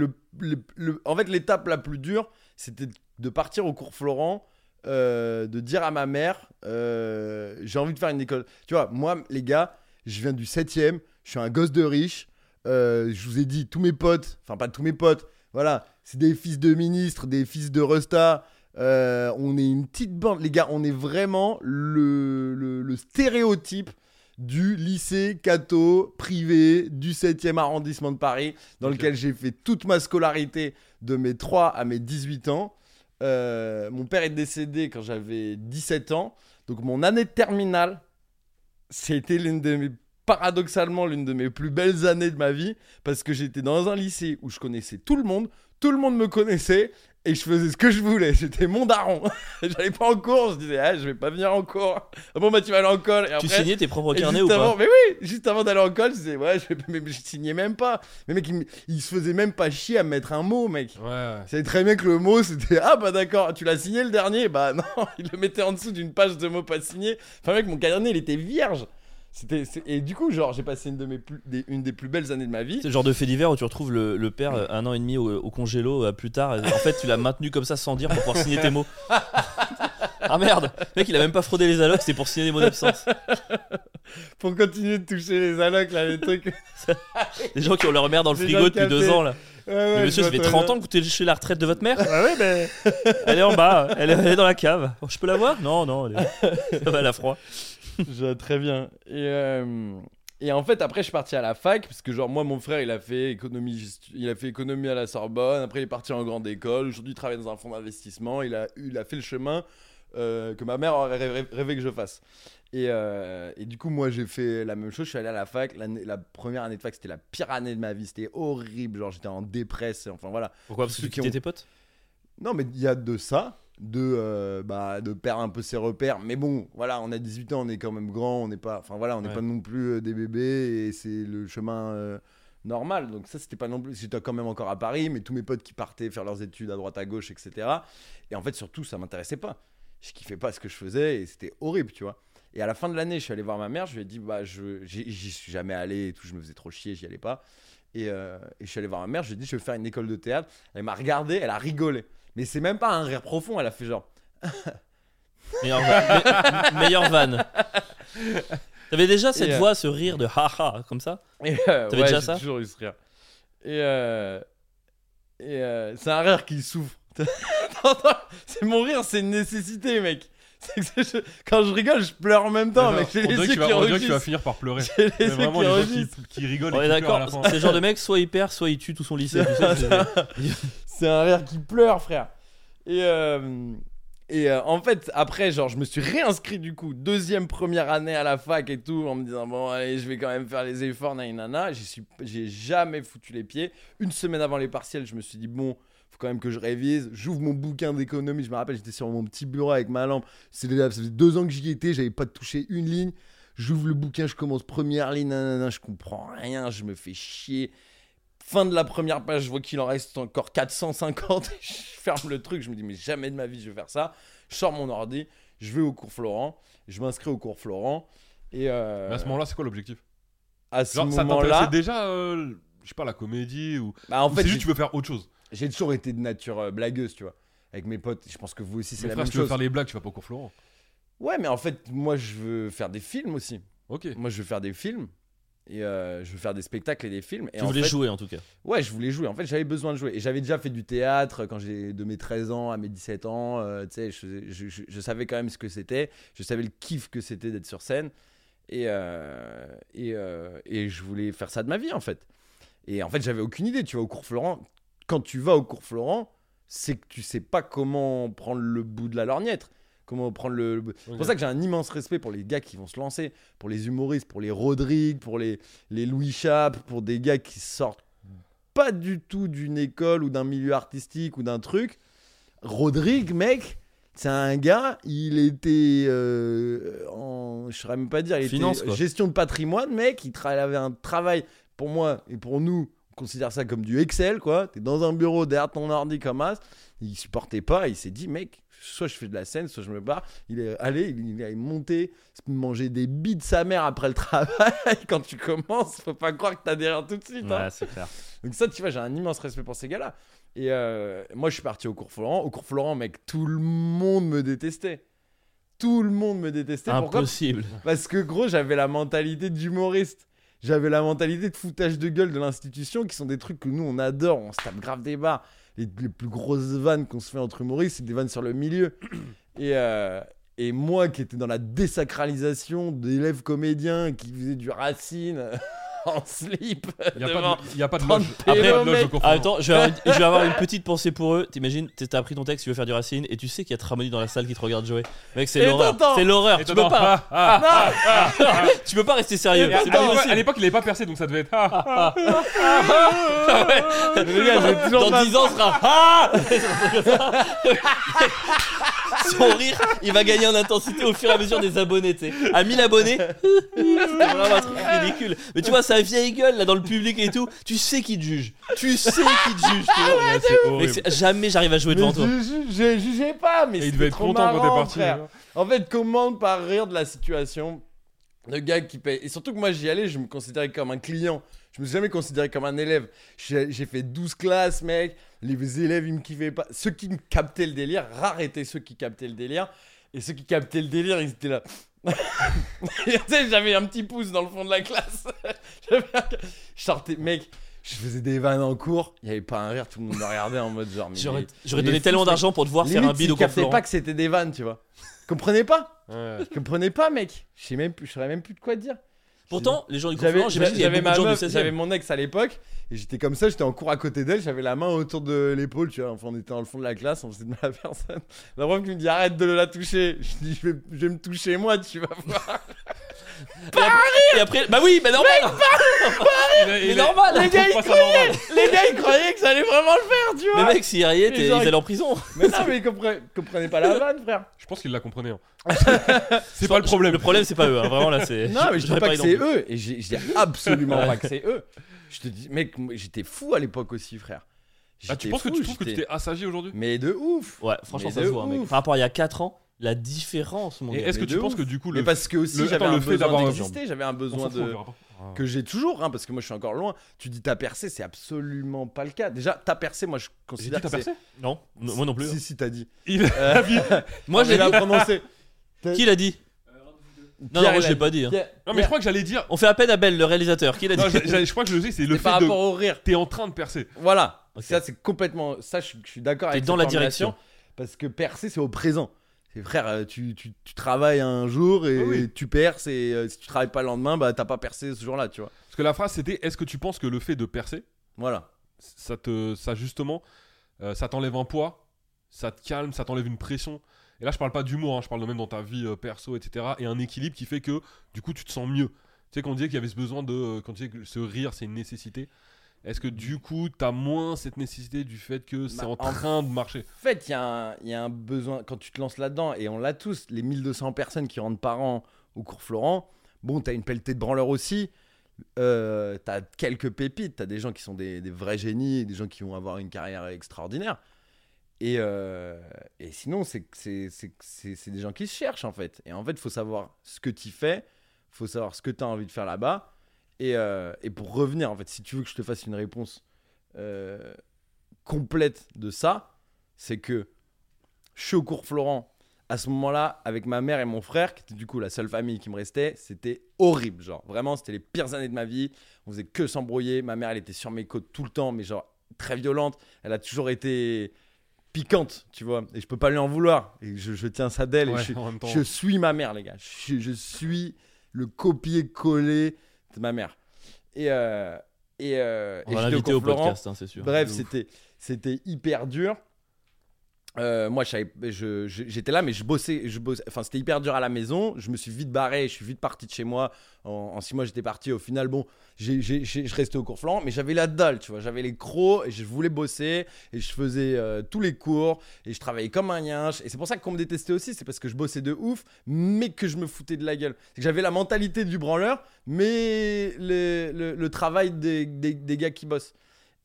en fait, l'étape la plus dure, c'était de partir au cours Florent. euh, de dire à ma mère, euh, j'ai envie de faire une école. Tu vois, moi, les gars, je viens du 7ème, je suis un gosse de riche. euh, je vous ai dit, tous mes potes, enfin pas tous mes potes, voilà, c'est des fils de ministres, des fils de Rusta. Euh, on est une petite bande, les gars, on est vraiment le, le- le stéréotype du lycée catho privé du 7e arrondissement de Paris, dans lequel j'ai fait toute ma scolarité de mes 3 à mes 18 ans. Euh, mon père est décédé quand j'avais 17 ans, donc mon année de terminale, c'était l'une de mes paradoxalement l'une de mes plus belles années de ma vie parce que j'étais dans un lycée où je connaissais tout le monde, tout le monde me connaissait et je faisais ce que je voulais. J'étais mon daron. J'allais pas en cours, je disais ah, je vais pas venir en cours. Ah bon bah tu vas aller en colle et Tu après signais tes propres et carnets ou avant- pas Mais oui, juste avant d'aller en colle, je disais ouais, je, mais je signais même pas. Mais mec, il, se faisait même pas chier à me mettre un mot, mec. Ouais, ouais. Savais très bien que le mot c'était ah bah d'accord, tu l'as signé le dernier? Bah non, il le mettait en dessous d'une page de mots pas signés. Enfin mec, mon carnet il était vierge. C'était et du coup genre j'ai passé une de mes plus, des- une des plus belles années de ma vie. C'est le genre de fait divers où tu retrouves le, le père euh, un an et demi au, au congélo euh, plus tard. En fait, tu l'as maintenu comme ça sans dire pour pouvoir signer tes mots. ah merde, le mec il a même pas fraudé les allocs, c'est pour signer des mots d'absence. Pour continuer de toucher les allocs là, les trucs. Des gens qui ont leur mère dans le frigo depuis deux ans là. Ouais, ouais, Mais monsieur, ça fait vois 30 très ans que vous touchez la retraite de votre mère Ah ouais, mais elle est en bas, elle est, elle est dans la cave. Oh, je peux la voir? Non, non, elle est... ça va, elle a froid. Je très bien. Et, euh, et en fait, après, je suis parti à la fac, parce que, genre, moi, mon frère, il a fait économie, il a fait économie à la Sorbonne. Après, il est parti en grande école. Aujourd'hui, il travaille dans un fonds d'investissement. Il a, il a fait le chemin euh, que ma mère aurait rêvé, rêvé que je fasse. Et, euh, et du coup, moi, j'ai fait la même chose. Je suis allé à la fac. La première année de fac, c'était la pire année de ma vie. C'était horrible. Genre, j'étais en dépresse. Enfin, voilà. Pourquoi? Parce que tu ont- tes potes? Non, mais il y a de ça, de, euh, bah, de perdre un peu ses repères. Mais bon, voilà, on a 18 ans, on est quand même grand, on n'est pas, enfin voilà, on n'est Ouais. pas non plus euh, des bébés et c'est le chemin euh, normal. Donc ça, c'était pas non plus. J'étais quand même encore à Paris, mais tous mes potes qui partaient faire leurs études à droite à gauche, etc. Et en fait, surtout, ça m'intéressait pas. Je kiffais pas ce que je faisais et c'était horrible, tu vois. Et à la fin de l'année, je suis allé voir ma mère, je lui ai dit, bah, je, j'y suis jamais allé et tout, je me faisais trop chier, j'y allais pas. Et, et je suis allé voir ma mère, je lui ai dit, je vais faire une école de théâtre. Elle m'a regardé, elle a rigolé. Mais c'est même pas un rire profond, elle a fait genre. Meilleure, va- me- meilleure vanne. T'avais déjà cette Et, euh, voix, ce rire de haha, comme ça? Et, euh, T'avais ouais, déjà j'ai ça? toujours eu ce rire. Et, euh, et euh, c'est un rire qui souffre. T'entends? C'est mon rire, c'est une nécessité, mec. C'est que je- quand je rigole, je pleure en même temps, mec. J'ai on les dirait yeux que vas- qui on dirait que tu vas rougissent. finir par pleurer. J'ai les Mais yeux vraiment, qui les gens rougissent. qui, qui rigolent On et est qui pleurent à la d'accord, fin. c'est le genre de mec, soit il perd, soit il tue tout son lycée. tu sais, c'est- C'est un rire qui pleure, frère. Et, euh, et euh, en fait, après, genre, je me suis réinscrit du coup, deuxième, première année à la fac et tout, en me disant, bon, allez, je vais quand même faire les efforts, nanana. J'ai jamais foutu les pieds. Une semaine avant les partiels, je me suis dit, bon, faut quand même que je révise. J'ouvre mon bouquin d'économie. Je me rappelle, j'étais sur mon petit bureau avec ma lampe. Ça faisait deux ans que j'y étais, j'avais pas touché une ligne. J'ouvre le bouquin, je commence première ligne, nanana, je comprends rien, je me fais chier. Fin de la première page, je vois qu'il en reste encore 450. je ferme le truc, je me dis, mais jamais de ma vie je vais faire ça. Je sors mon ordi, je vais au cours Florent, je m'inscris au cours Florent. Et euh, Mais à ce moment-là, c'est quoi l'objectif? à ce ça moment-là, t'intéressait déjà, euh, je sais pas, la comédie ou. bah, en ou fait, juste tu veux faire autre chose? j'ai toujours été de nature euh, blagueuse, tu vois. Avec mes potes, je pense que vous aussi, c'est la frère, même si tu veux chose. faire les blagues, tu vas pas au cours Florent. Ouais, mais en fait, moi, je veux faire des films aussi. Ok. Moi, je veux faire des films. Et euh, je veux faire des spectacles et des films. Et Tu en voulais fait, jouer en tout cas. Ouais, je voulais jouer. En fait, j'avais besoin de jouer. Et j'avais déjà fait du théâtre quand j'ai de mes 13 ans à mes 17 ans. euh, tu sais, je, je- je- je savais quand même ce que c'était. Je savais le kiff que c'était d'être sur scène. Et, euh, et, et je voulais faire ça de ma vie, en fait. Et en fait, j'avais aucune idée. Tu vas au cours Florent. Quand tu vas au cours Florent, c'est que tu sais pas comment prendre le bout de la lorgnette. Comment prendre le. le- C'est pour ça que j'ai un immense respect pour les gars qui vont se lancer, pour les humoristes, pour les Rodrigue, pour les, les Louis Chap, pour des gars qui sortent pas du tout d'une école ou d'un milieu artistique ou d'un truc. Rodrigue, mec, c'est un gars, il était euh, en. Je saurais même pas dire, il Finance, était quoi. gestion de patrimoine, mec, il avait un travail, pour moi et pour nous, on considère ça comme du Excel, quoi. T'es dans un bureau derrière ton ordi comme as. Il supportait pas, il s'est dit, mec, soit je fais de la scène, soit je me barre. Il est allé, il, est monté, manger des billes de sa mère après le travail. Quand tu commences, faut pas croire que t'as derrière tout de suite. hein. Ouais, c'est clair. Donc ça, tu vois, j'ai un immense respect pour ces gars-là. Et euh, moi, je suis parti au cours Florent. Au cours Florent, mec, tout le monde me détestait. Tout le monde me détestait. Pourquoi? Impossible. Parce que gros, j'avais la mentalité d'humoriste. J'avais la mentalité de foutage de gueule de l'institution, qui sont des trucs que nous, on adore. On se tape grave des barres. Les, les plus grosses vannes qu'on se fait entre humoristes, c'est des vannes sur le milieu. Et, euh, et moi qui étais dans la désacralisation d'élèves comédiens qui faisaient du racine en slip. Il n'y a, pas de- y a pas de 30 loge. Après, de loge au attends, je vais, avoir, je vais avoir une petite pensée pour eux. T'imagines, t'as appris ton texte, tu veux faire du racine, et tu sais qu'il y a Tramoni dans la salle qui te regarde jouer. Mec, c'est l'horreur. C'est l'horreur. Tu peux pas. ah, ah, ah. Tu peux pas rester sérieux. À- l'époque- il avait pas percé, donc ça devait être. ah, ah. Dans pas- 10 ans, ce sera Ah Son rire, il va gagner en intensité au fur et à mesure des abonnés, tu sais. À 1000 abonnés, c'est vraiment un truc ridicule. Mais tu vois, sa vieille gueule là dans le public et tout, tu sais qu'il te juge. Tu sais qu'il te juge, tu vois. Ouais, c'est Mec, horrible. c'est- jamais j'arrive à jouer devant Mais toi. je, jugeais pas, mais Et il c'était devait être trop content quand t'es marrant, parti. frère. hein. En fait, comment par rire de la situation Le gars qui paye. Et surtout que moi, j'y allais, je me considérais comme un client. Je me suis jamais considéré comme un élève. J'ai fait 12 classes, mec. Les élèves, ils me kiffaient pas. Ceux qui me captaient le délire, rares étaient ceux qui captaient le délire. Et ceux qui captaient le délire, ils étaient là. Et tu sais, j'avais un petit pouce dans le fond de la classe. Un- Je sortais, mec. Je faisais des vannes en cours, il y avait pas un rire, tout le monde me regardait en mode genre. J'aurais donné tellement d'argent pour te voir faire un bide ils au captaient Florent. pas que c'était des vannes, tu vois. Comprenez pas Ouais. Je comprenais pas, mec. Je sais même plus, je saurais même plus de quoi dire. Pourtant, les gens du Conflent, j'imagine qu'il y j'avais beaucoup ma de gens meuf, du 16 j'avais mon ex à l'époque et j'étais comme ça, j'étais en cours à côté d'elle, j'avais la main autour de l'épaule, tu vois. Enfin, on était dans le fond de la classe, on faisait de mal à personne. La prof qui me dit arrête de la toucher. Je dis je vais, je vais me toucher moi, tu vas voir. Et après, bah oui, bah normal Il a- Mais il a- normal il trouve pas ça normal. Les gars ils croyaient que ça allait vraiment le faire, tu vois. Mais mec, s'ils riaient, t'es- Les gens, ils allaient en prison. Mais non, mais ils comprenaient, comprenaient pas la vanne, frère. Je pense qu'il la comprenait. hein. c'est pas le problème. Le problème, c'est pas eux, hein, vraiment là, c'est. Non, mais je dis j'aurais pas que c'est eux. Et je dis absolument pas que c'est eux. Je te dis, mec, j'étais fou à l'époque aussi, frère. Ah, tu penses que tu trouves que tu t'es assagi aujourd'hui? Mais de ouf. Ouais, franchement, Mais ça se voit, mec. ouf. Par rapport à il y a 4 ans, la différence, mon Et gars. est-ce que mais tu penses que du coup Mais le parce que aussi le- j'avais attends, un le fait besoin d'avoir- d'exister, j'avais un besoin de. Ah. que j'ai toujours, hein, parce que moi je suis encore loin. Tu dis t'as percé, c'est absolument pas le cas. Déjà t'as percé, moi je J'ai dit considère t'as percé? Non, moi non plus. Si si t'as dit. Il Euh, Moi, mais j'ai l'a dit. prononcé. Qui l'a dit? Non, Pierre, non, moi je l'ai pas dit. hein. Pierre- Non mais je crois que j'allais dire. On fait appel à Belle, le réalisateur. Qui l'a dit Non, j'ai- j'ai- je crois que je le sais, c'est le par fait de. rapport au rire. T'es en train de percer. Voilà. Ok. Ça c'est complètement. Ça je, je suis d'accord T'es avec. dans cette la formulation, direction. Parce que percer c'est au présent. C'est frère, euh, tu, tu, tu travailles un jour et Ah oui. tu perces et euh, si tu travailles pas le lendemain, bah t'as pas percé ce jour-là, tu vois. Parce que la phrase c'était est-ce que tu penses que le fait de percer, Voilà. ça te, ça justement, euh, ça t'enlève un poids, ça te calme, ça t'enlève une pression. Et là, je parle pas d'humour, hein, je parle même dans ta vie euh, perso, etc. Et un équilibre qui fait que du coup, tu te sens mieux. Tu sais, qu'on disait qu'il y avait ce besoin de, euh, quand tu disais que ce rire, c'est une nécessité. Est-ce que du coup, t'as moins cette nécessité du fait que c'est Bah, en en train de marcher? En fait, il y, a un- il y a un besoin, quand tu te lances là-dedans, et on l'a tous, les 1200 personnes qui rentrent par an au cours Florent, bon, t'as une pelletée de branleurs aussi, euh, t'as quelques pépites, t'as des gens qui sont des, des vrais génies, des gens qui vont avoir une carrière extraordinaire. Et, euh, et sinon, c'est des gens qui se cherchent, en fait. Et en fait, il faut savoir ce que tu fais, faut savoir ce que tu as envie de faire là-bas. Et, euh, et pour revenir, en fait, si tu veux que je te fasse une réponse euh, complète de ça, c'est que je suis au cours Florent. À ce moment-là, avec ma mère et mon frère, qui était du coup la seule famille qui me restait, c'était horrible. Genre, vraiment, c'était les pires années de ma vie. On faisait que s'embrouiller. Ma mère, elle était sur mes côtes tout le temps, mais genre très violente. Elle a toujours été piquante, tu vois. Et je peux pas lui en vouloir. Et je, je tiens ça d'elle. et je, suis- en même temps. je suis ma mère, les gars. Je, je suis le copier-coller de ma mère. Et, euh, et, euh, On et va au podcast, hein, c'est sûr. Bref, c'était c'était hyper dur. Euh, moi, j'étais là, mais je bossais, je bossais. Enfin, c'était hyper dur à la maison. Je me suis vite barré, je suis vite parti de chez moi. En, en six mois, j'étais parti. Au final, bon, je restais au cours flanc, mais j'avais la dalle, tu vois. J'avais les crocs et je voulais bosser et je faisais euh, tous les cours et je travaillais comme un yinche. Et c'est pour ça qu'on me détestait aussi, c'est parce que je bossais de ouf, mais que je me foutais de la gueule. C'est que j'avais la mentalité du branleur, mais le, le- le travail des, des- des gars qui bossent.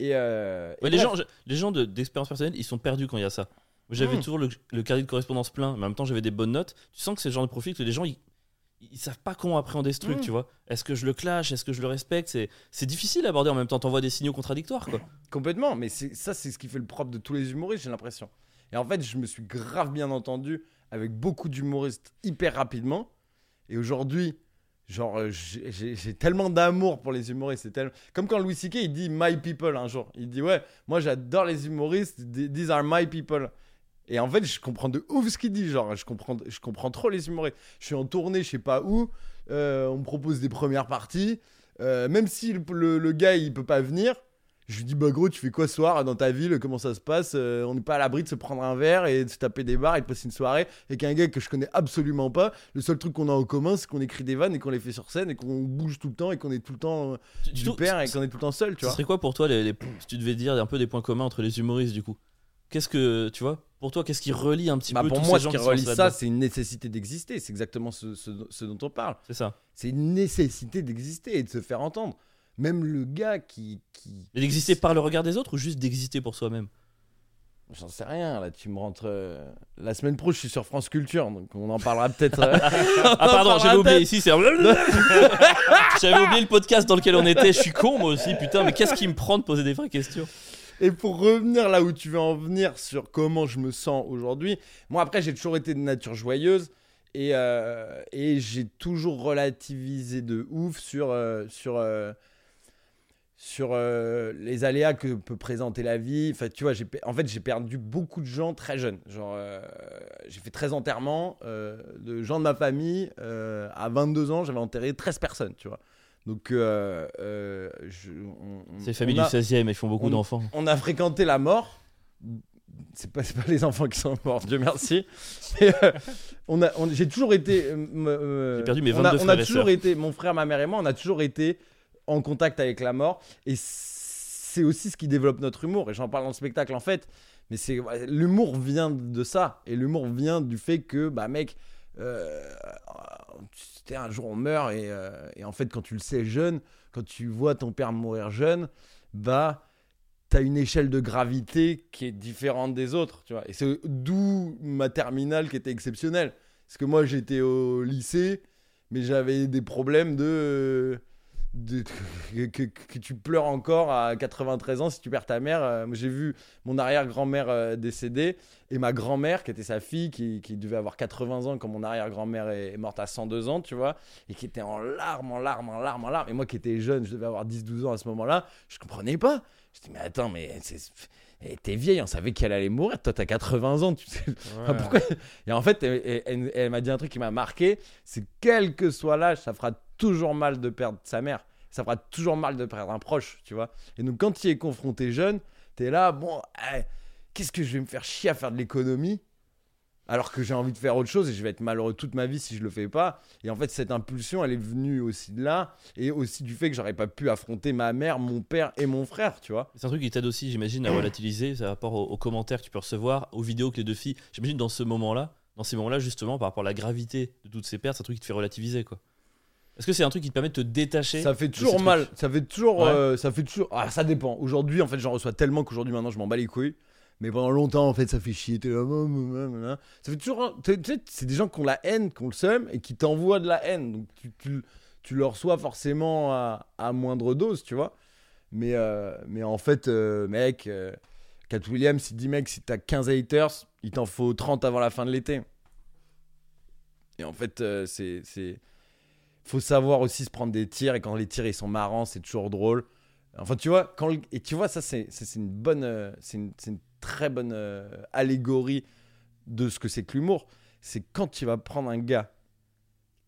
Et, euh, Ouais, et les, bref. gens, les gens de- d'expérience personnelle, ils sont perdus quand il y a ça. J'avais Mm. toujours le, le carnet de correspondance plein, mais en même temps j'avais des bonnes notes. Tu sens que c'est le genre de profil que les gens ils, ils savent pas comment appréhender ce truc, Mm. tu vois. Est-ce que je le clash? Est-ce que je le respecte? C'est c'est difficile à aborder en même temps. T'envoies des signaux contradictoires, quoi. Complètement, mais ça, c'est ce qui fait le propre de tous les humoristes, j'ai l'impression. Et en fait, je me suis grave bien entendu avec beaucoup d'humoristes hyper rapidement. Et aujourd'hui, Genre, euh, j'ai- tellement d'amour pour les humoristes. C'est tellement... Comme quand Louis C.K. il dit My people un jour. Il dit Ouais, moi j'adore les humoristes. th- These are my people. Et en fait, je comprends de ouf ce qu'il dit. Genre, je comprends, je comprends trop les humoristes. Je suis en tournée, je sais pas où. euh, on me propose des premières parties. Euh, même si le, le- le gars il peut pas venir, je lui dis Bah gros, tu fais quoi ce soir dans ta ville Comment ça se passe Euh, On n'est pas à l'abri de se prendre un verre et de se taper des bars et de passer une soirée avec un gars que je connais absolument pas. Le seul truc qu'on a en commun, c'est qu'on écrit des vannes et qu'on les fait sur scène et qu'on bouge tout le temps et qu'on est tout le temps du père et qu'on est tout le temps seul, tu Ce vois. serait quoi pour toi, les, les- si tu devais dire un peu des points communs entre les humoristes du coup? Qu'est-ce que, tu vois, pour toi, qu'est-ce qui relie un petit Bah, peu pour tous moi, ces ce gens qui qui se relie ça, c'est une nécessité d'exister. C'est exactement ce, ce- ce dont on parle. C'est ça. C'est une nécessité d'exister et de se faire entendre. Même le gars qui. qui... D'exister par le regard des autres ou juste d'exister pour soi-même? J'en sais rien, là, tu me rentres. euh, La semaine pro, je suis sur France Culture, donc on en parlera peut-être. euh, Ah pardon, j'avais oublié ici, c'est... j'avais oublié le podcast dans lequel on était, je suis con moi aussi, putain, mais qu'est-ce qui me prend de poser des vraies questions? Et pour revenir là où tu veux en venir sur comment je me sens aujourd'hui, moi après j'ai toujours été de nature joyeuse et, euh, et j'ai toujours relativisé de ouf sur, euh, sur, euh, sur les aléas que peut présenter la vie. Enfin, tu vois, en fait j'ai perdu beaucoup de gens très jeunes. Genre, j'ai fait 13 enterrements de gens de ma famille. à 22 ans, j'avais enterré 13 personnes, tu vois. Donc, euh, euh, je, on- on- C'est les familles on a- du 16 e ils font beaucoup d'enfants. on a fréquenté la mort. C'est pas, c'est pas les enfants qui sont morts, Dieu merci. Mais, euh, on a, on- j'ai toujours été. euh, euh, J'ai perdu mes on a, 22 on a frères et toujours sœurs. été, mon frère, ma mère et moi, on a toujours été en contact avec la mort. Et c'est aussi ce qui développe notre humour. Et j'en parle dans le spectacle en fait. Mais c'est l'humour vient de ça. Et l'humour vient du fait que, bah mec, euh, un jour on meurt et, euh, et en fait quand tu le sais jeune, quand tu vois ton père mourir jeune, bah t'as une échelle de gravité qui est différente des autres, tu vois. Et c'est d'où ma terminale qui était exceptionnelle. Parce que moi j'étais au lycée, mais j'avais des problèmes de, que, tu pleures encore à 93 ans si tu perds ta mère. Euh, J'ai vu mon arrière-grand-mère euh, décédée et ma grand-mère, qui était sa fille, qui, qui devait avoir 80 ans quand mon arrière-grand-mère est, est morte à 102 ans, tu vois, et qui était en larmes, en larmes, en larmes, en larmes. Et moi qui étais jeune, je devais avoir 10-12 ans à ce moment-là, je comprenais pas. Je dis, mais attends, mais c'est- eh, t'es vieille, on savait qu'elle allait mourir. Toi, t'as 80 ans, tu sais. Enfin, pourquoi Et en fait, elle, elle- elle- elle m'a dit un truc qui m'a marqué c'est quel que soit l'âge, ça fera toujours mal de perdre sa mère. Ça fera toujours mal de perdre un proche, tu vois. Et donc, quand tu es confronté jeune, t'es là, bon, eh, qu'est-ce que je vais me faire chier à faire de l'économie? Alors que j'ai envie de faire autre chose et je vais être malheureux toute ma vie si je le fais pas. Et en fait, cette impulsion, elle est venue aussi de là et aussi du fait que j'aurais pas pu affronter ma mère, mon père et mon frère, tu vois. C'est un truc qui t'aide aussi, j'imagine, à relativiser par rapport aux, aux commentaires que tu peux recevoir, aux vidéos que les deux filles. J'imagine dans ce moment-là, dans ces moments-là, justement, par rapport à la gravité de toutes ces pertes, c'est un truc qui te fait relativiser, quoi. Est-ce que c'est un truc qui te permet de te détacher Ça fait toujours mal. Ça fait toujours. Ouais. euh, ça fait toujours. Ah, ça dépend. Aujourd'hui, en fait, j'en reçois tellement qu'aujourd'hui, maintenant, je m'en bats les couilles. Mais pendant longtemps, en fait, ça fait chier. T'es là, oh, oh, oh. Ça fait toujours. c'est des gens qui ont la haine, qui ont le seum et qui t'envoient de la haine. Donc, tu, tu, tu le reçois forcément à, à moindre dose, tu vois. Mais, euh, mais en fait, euh, mec, euh, Williams, il dit, mec, si t'as 15 haters, il t'en faut 30 avant la fin de l'été. Et en fait, euh, c'est. c'est- faut savoir aussi se prendre des tirs et quand les tirs ils sont marrants c'est toujours drôle enfin tu vois quand et tu vois ça c'est une bonne c'est très bonne euh, allégorie de ce que c'est que l'humour c'est quand tu vas prendre un gars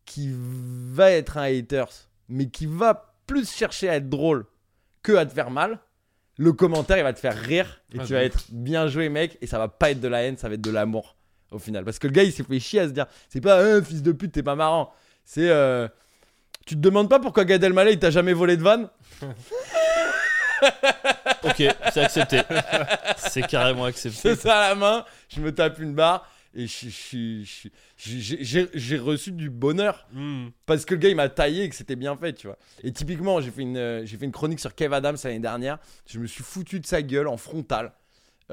qui va être un haters mais qui va plus chercher à être drôle que à te faire mal le commentaire il va te faire rire et Ah, tu vas être bien joué mec et ça va pas être de la haine ça va être de l'amour au final. Parce que le gars il s'est fait chier à se dire c'est pas un fils de pute t'es pas marrant. C'est euh, tu te demandes pas pourquoi Gad Elmaleh il t'a jamais volé de vanne? Ok, c'est accepté. c'est carrément accepté. C'est ça à la main, je me tape une barre et j'ai- reçu du bonheur Hmm. parce que le gars il m'a taillé et que c'était bien fait, tu vois. Et typiquement, j'ai fait une euh, j'ai fait une chronique sur Kev Adams l'année dernière, je me suis foutu de sa gueule en frontal.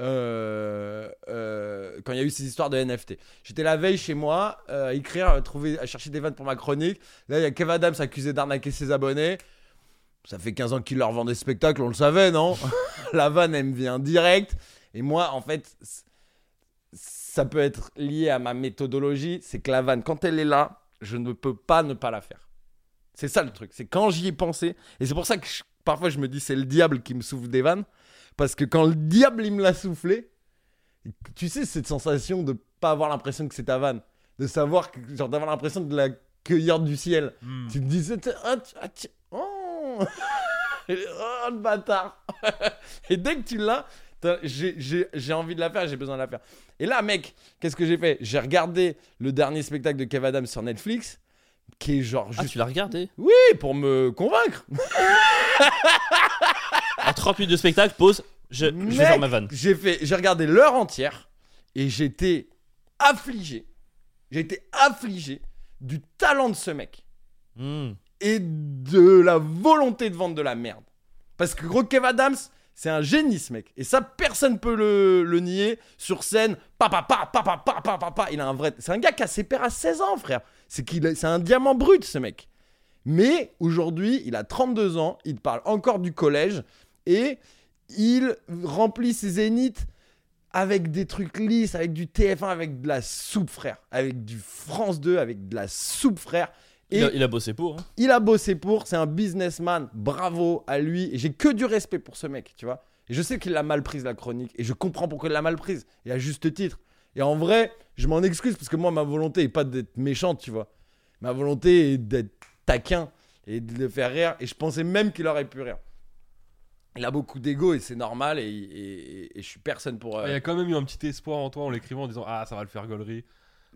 euh, euh, quand il y a eu ces histoires de NFT. J'étais la veille chez moi à écrire, à, trouver, à chercher des vannes pour ma chronique. Là, il y a Kev Adams accusé d'arnaquer ses abonnés. Ça fait 15 ans qu'il leur vend des spectacles, on le savait, non La vanne, elle me vient direct. Et moi, en fait, ça peut être lié à ma méthodologie. C'est que la vanne, quand elle est là, je ne peux pas ne pas la faire. C'est ça le truc. C'est quand j'y ai pensé. Et c'est pour ça que je- parfois je me dis c'est le diable qui me souffle des vannes. Parce que quand le diable il me l'a soufflé, tu sais cette sensation de pas avoir l'impression que c'est ta vanne. De savoir, que, genre d'avoir l'impression de la cueillir du ciel. Hmm. Tu te dis, ah, tu- ah, tu- oh. Le bâtard. Et dès que tu l'as, j'ai- envie de la faire, j'ai besoin de la faire. Et là, mec, qu'est-ce que j'ai fait? J'ai regardé le dernier spectacle de Kev Adams sur Netflix, qui est genre Ah, tu l'as regardé? Oui, pour me convaincre. En 30 minutes de spectacle, pause, je, je vais faire ma vanne. J'ai regardé l'heure entière et j'étais affligé. J'ai été affligé du talent de ce mec Hmm. Et de la volonté de vendre de la merde. Parce que gros Kev Adams, c'est un génie ce mec. Et ça, personne peut le, le nier. Sur scène, papa, papa, papa, papa, papa. Il a un vrai. C'est un gars qui a ses pères à 16 ans, frère. C'est qu'il c'est un diamant brut ce mec. Mais aujourd'hui, il a 32 ans, il parle encore du collège et il remplit ses zéniths avec des trucs lisses, avec du TF1, avec de la soupe, frère. Avec du France 2, avec de la soupe, frère. Et Il, a, il a bossé pour. hein. il a bossé pour, c'est un businessman, bravo à lui. Et j'ai que du respect pour ce mec, tu vois. Et je sais qu'il a mal prise la chronique, et je comprends pourquoi il l'a mal prise, et à juste titre. Et en vrai, je m'en excuse, parce que moi, ma volonté est pas d'être méchante, tu vois. Ma volonté est d'être taquin, et de le faire rire, et je pensais même qu'il aurait pu rire. Il a beaucoup d'ego, et c'est normal, et, et- et- et je suis personne pour... euh, Il y a quand même eu un petit espoir en toi en l'écrivant en disant Ah, ça va le faire gaulerie.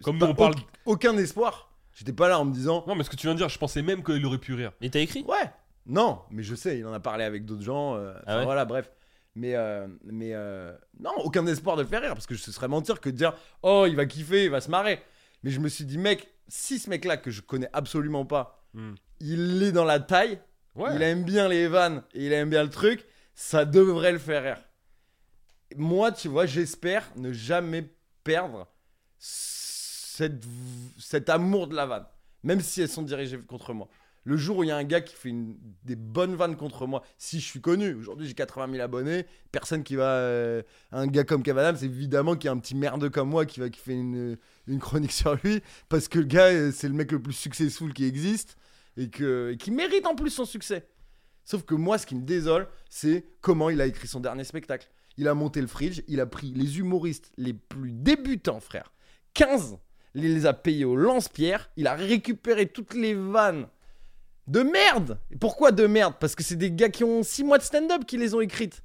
Comme pas- nous on parle. auc- Aucun espoir. J'étais pas là en me disant... Non, mais ce que tu viens de dire, je pensais même qu'il aurait pu rire. Et t'as écrit Ouais. Non, mais je sais, il en a parlé avec d'autres gens. euh, Ah ouais voilà, bref. Mais, euh, mais euh, non, aucun espoir de le faire rire, parce que ce serait mentir que de dire Oh, il va kiffer, il va se marrer. Mais je me suis dit, mec, si ce mec-là, que je connais absolument pas, Hmm. il est dans la taille, Ouais. il aime bien les vannes et il aime bien le truc, ça devrait le faire rire. Moi, tu vois, j'espère ne jamais perdre cet amour de la vanne, même si elles sont dirigées contre moi. Le jour où il y a un gars qui fait des bonnes vannes contre moi, si je suis connu, aujourd'hui j'ai 80 000 abonnés, personne qui va. euh, un gars comme Kev Adams, évidemment qu'il y a un petit merde comme moi qui va qui fait une, une chronique sur lui, parce que le gars, euh, c'est le mec le plus successful qui existe et, que, et qui mérite en plus son succès. Sauf que moi, ce qui me désole, c'est comment il a écrit son dernier spectacle. Il a monté le fridge, il a pris les humoristes les plus débutants, frère. 15, il les a payés au lance-pierre, il a récupéré toutes les vannes de merde. Pourquoi de merde? Parce que c'est des gars qui ont 6 mois de stand-up qui les ont écrites.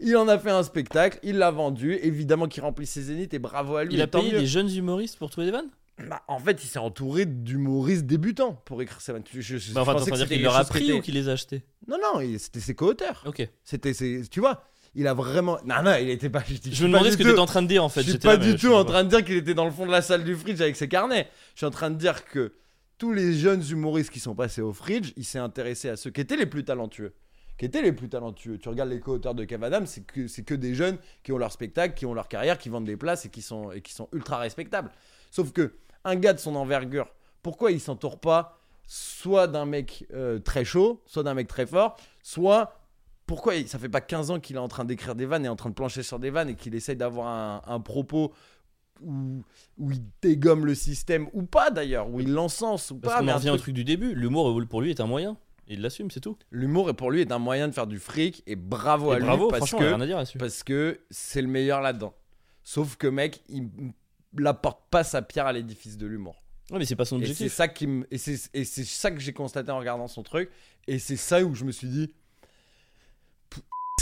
Il en a fait un spectacle, il l'a vendu, évidemment qu'il remplit ses zéniths et bravo à lui. Il a payé des jeunes humoristes pour trouver des vannes? Bah, en fait, il s'est entouré d'humoristes débutants pour écrire ses vannes. Je, je- je Bah, Enfin, pensais que de dire qu'il leur a pris ou qu'il les a achetés? Non, non, c'était ses co-auteurs. Ok. C'était. Tu vois, il a vraiment... Non, non, il était pas... Je, Je me demandais ce que t'étais en train de dire en fait. Je suis pas là, du tout en train de dire qu'il était dans le fond de la salle du fridge avec ses carnets. Je suis en train de dire que tous les jeunes humoristes qui sont passés au fridge, il s'est intéressé à ceux qui étaient les plus talentueux. Qui étaient les plus talentueux. Tu regardes les co-auteurs de Kev Adams, c'est que, c'est que des jeunes qui ont leur spectacle, qui ont leur carrière, qui vendent des places et qui sont, et qui sont ultra respectables. Sauf que un gars de son envergure, pourquoi il s'entoure pas soit d'un mec euh, très chaud, soit d'un mec très fort, soit pourquoi ça fait pas 15 ans qu'il est en train d'écrire des vannes et en train de plancher sur des vannes et qu'il essaye d'avoir un, un propos où, où il dégomme le système ou pas d'ailleurs, où il l'encense ou Parce pas. qu'on en un revient au truc- du début. L'humour pour lui est un moyen. Il l'assume, c'est tout. L'humour pour lui est un moyen de faire du fric et bravo Et à bravo, lui parce que rien à dire parce que c'est le meilleur là-dedans. Sauf que mec, il n'apporte pas sa pierre à l'édifice de l'humour. Ouais, mais c'est pas son Et c'est objectif. ça qui et c'est ça que j'ai constaté en regardant son truc et c'est ça où je me suis dit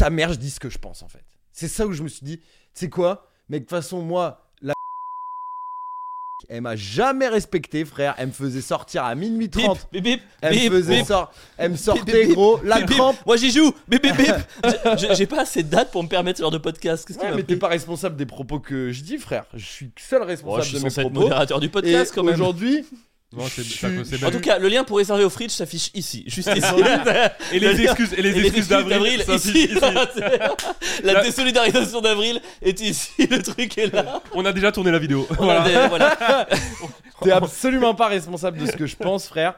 sa mère je dis ce que je pense en fait. C'est ça où je me suis dit c'est quoi Mais de toute façon moi la elle m'a jamais respecté frère, elle me faisait sortir à minuit Bip, 30. bip, bip, Elle me faisait bip, sort, elle me sortait gros la crampe. Moi j'y joue. Bip, bip, bip. J'ai- pas assez de dates pour me permettre ce genre de podcast. Qu'est-ce Ouais, m'a mais t'es pas responsable des propos que je dis frère. Je suis seul responsable Je suis de mes être propos. modérateur du Et podcast quand même. aujourd'hui, C'est ça- c'est En tout cas, le lien pour réserver au fridge s'affiche ici, juste ici. Et les excuses, et les Et excuses d'avril, ça ici. La Là- désolidarisation d'avril est ici, le truc est là. On a déjà tourné la vidéo. On a Voilà. des- voilà. t'es absolument pas responsable de ce que je pense, frère.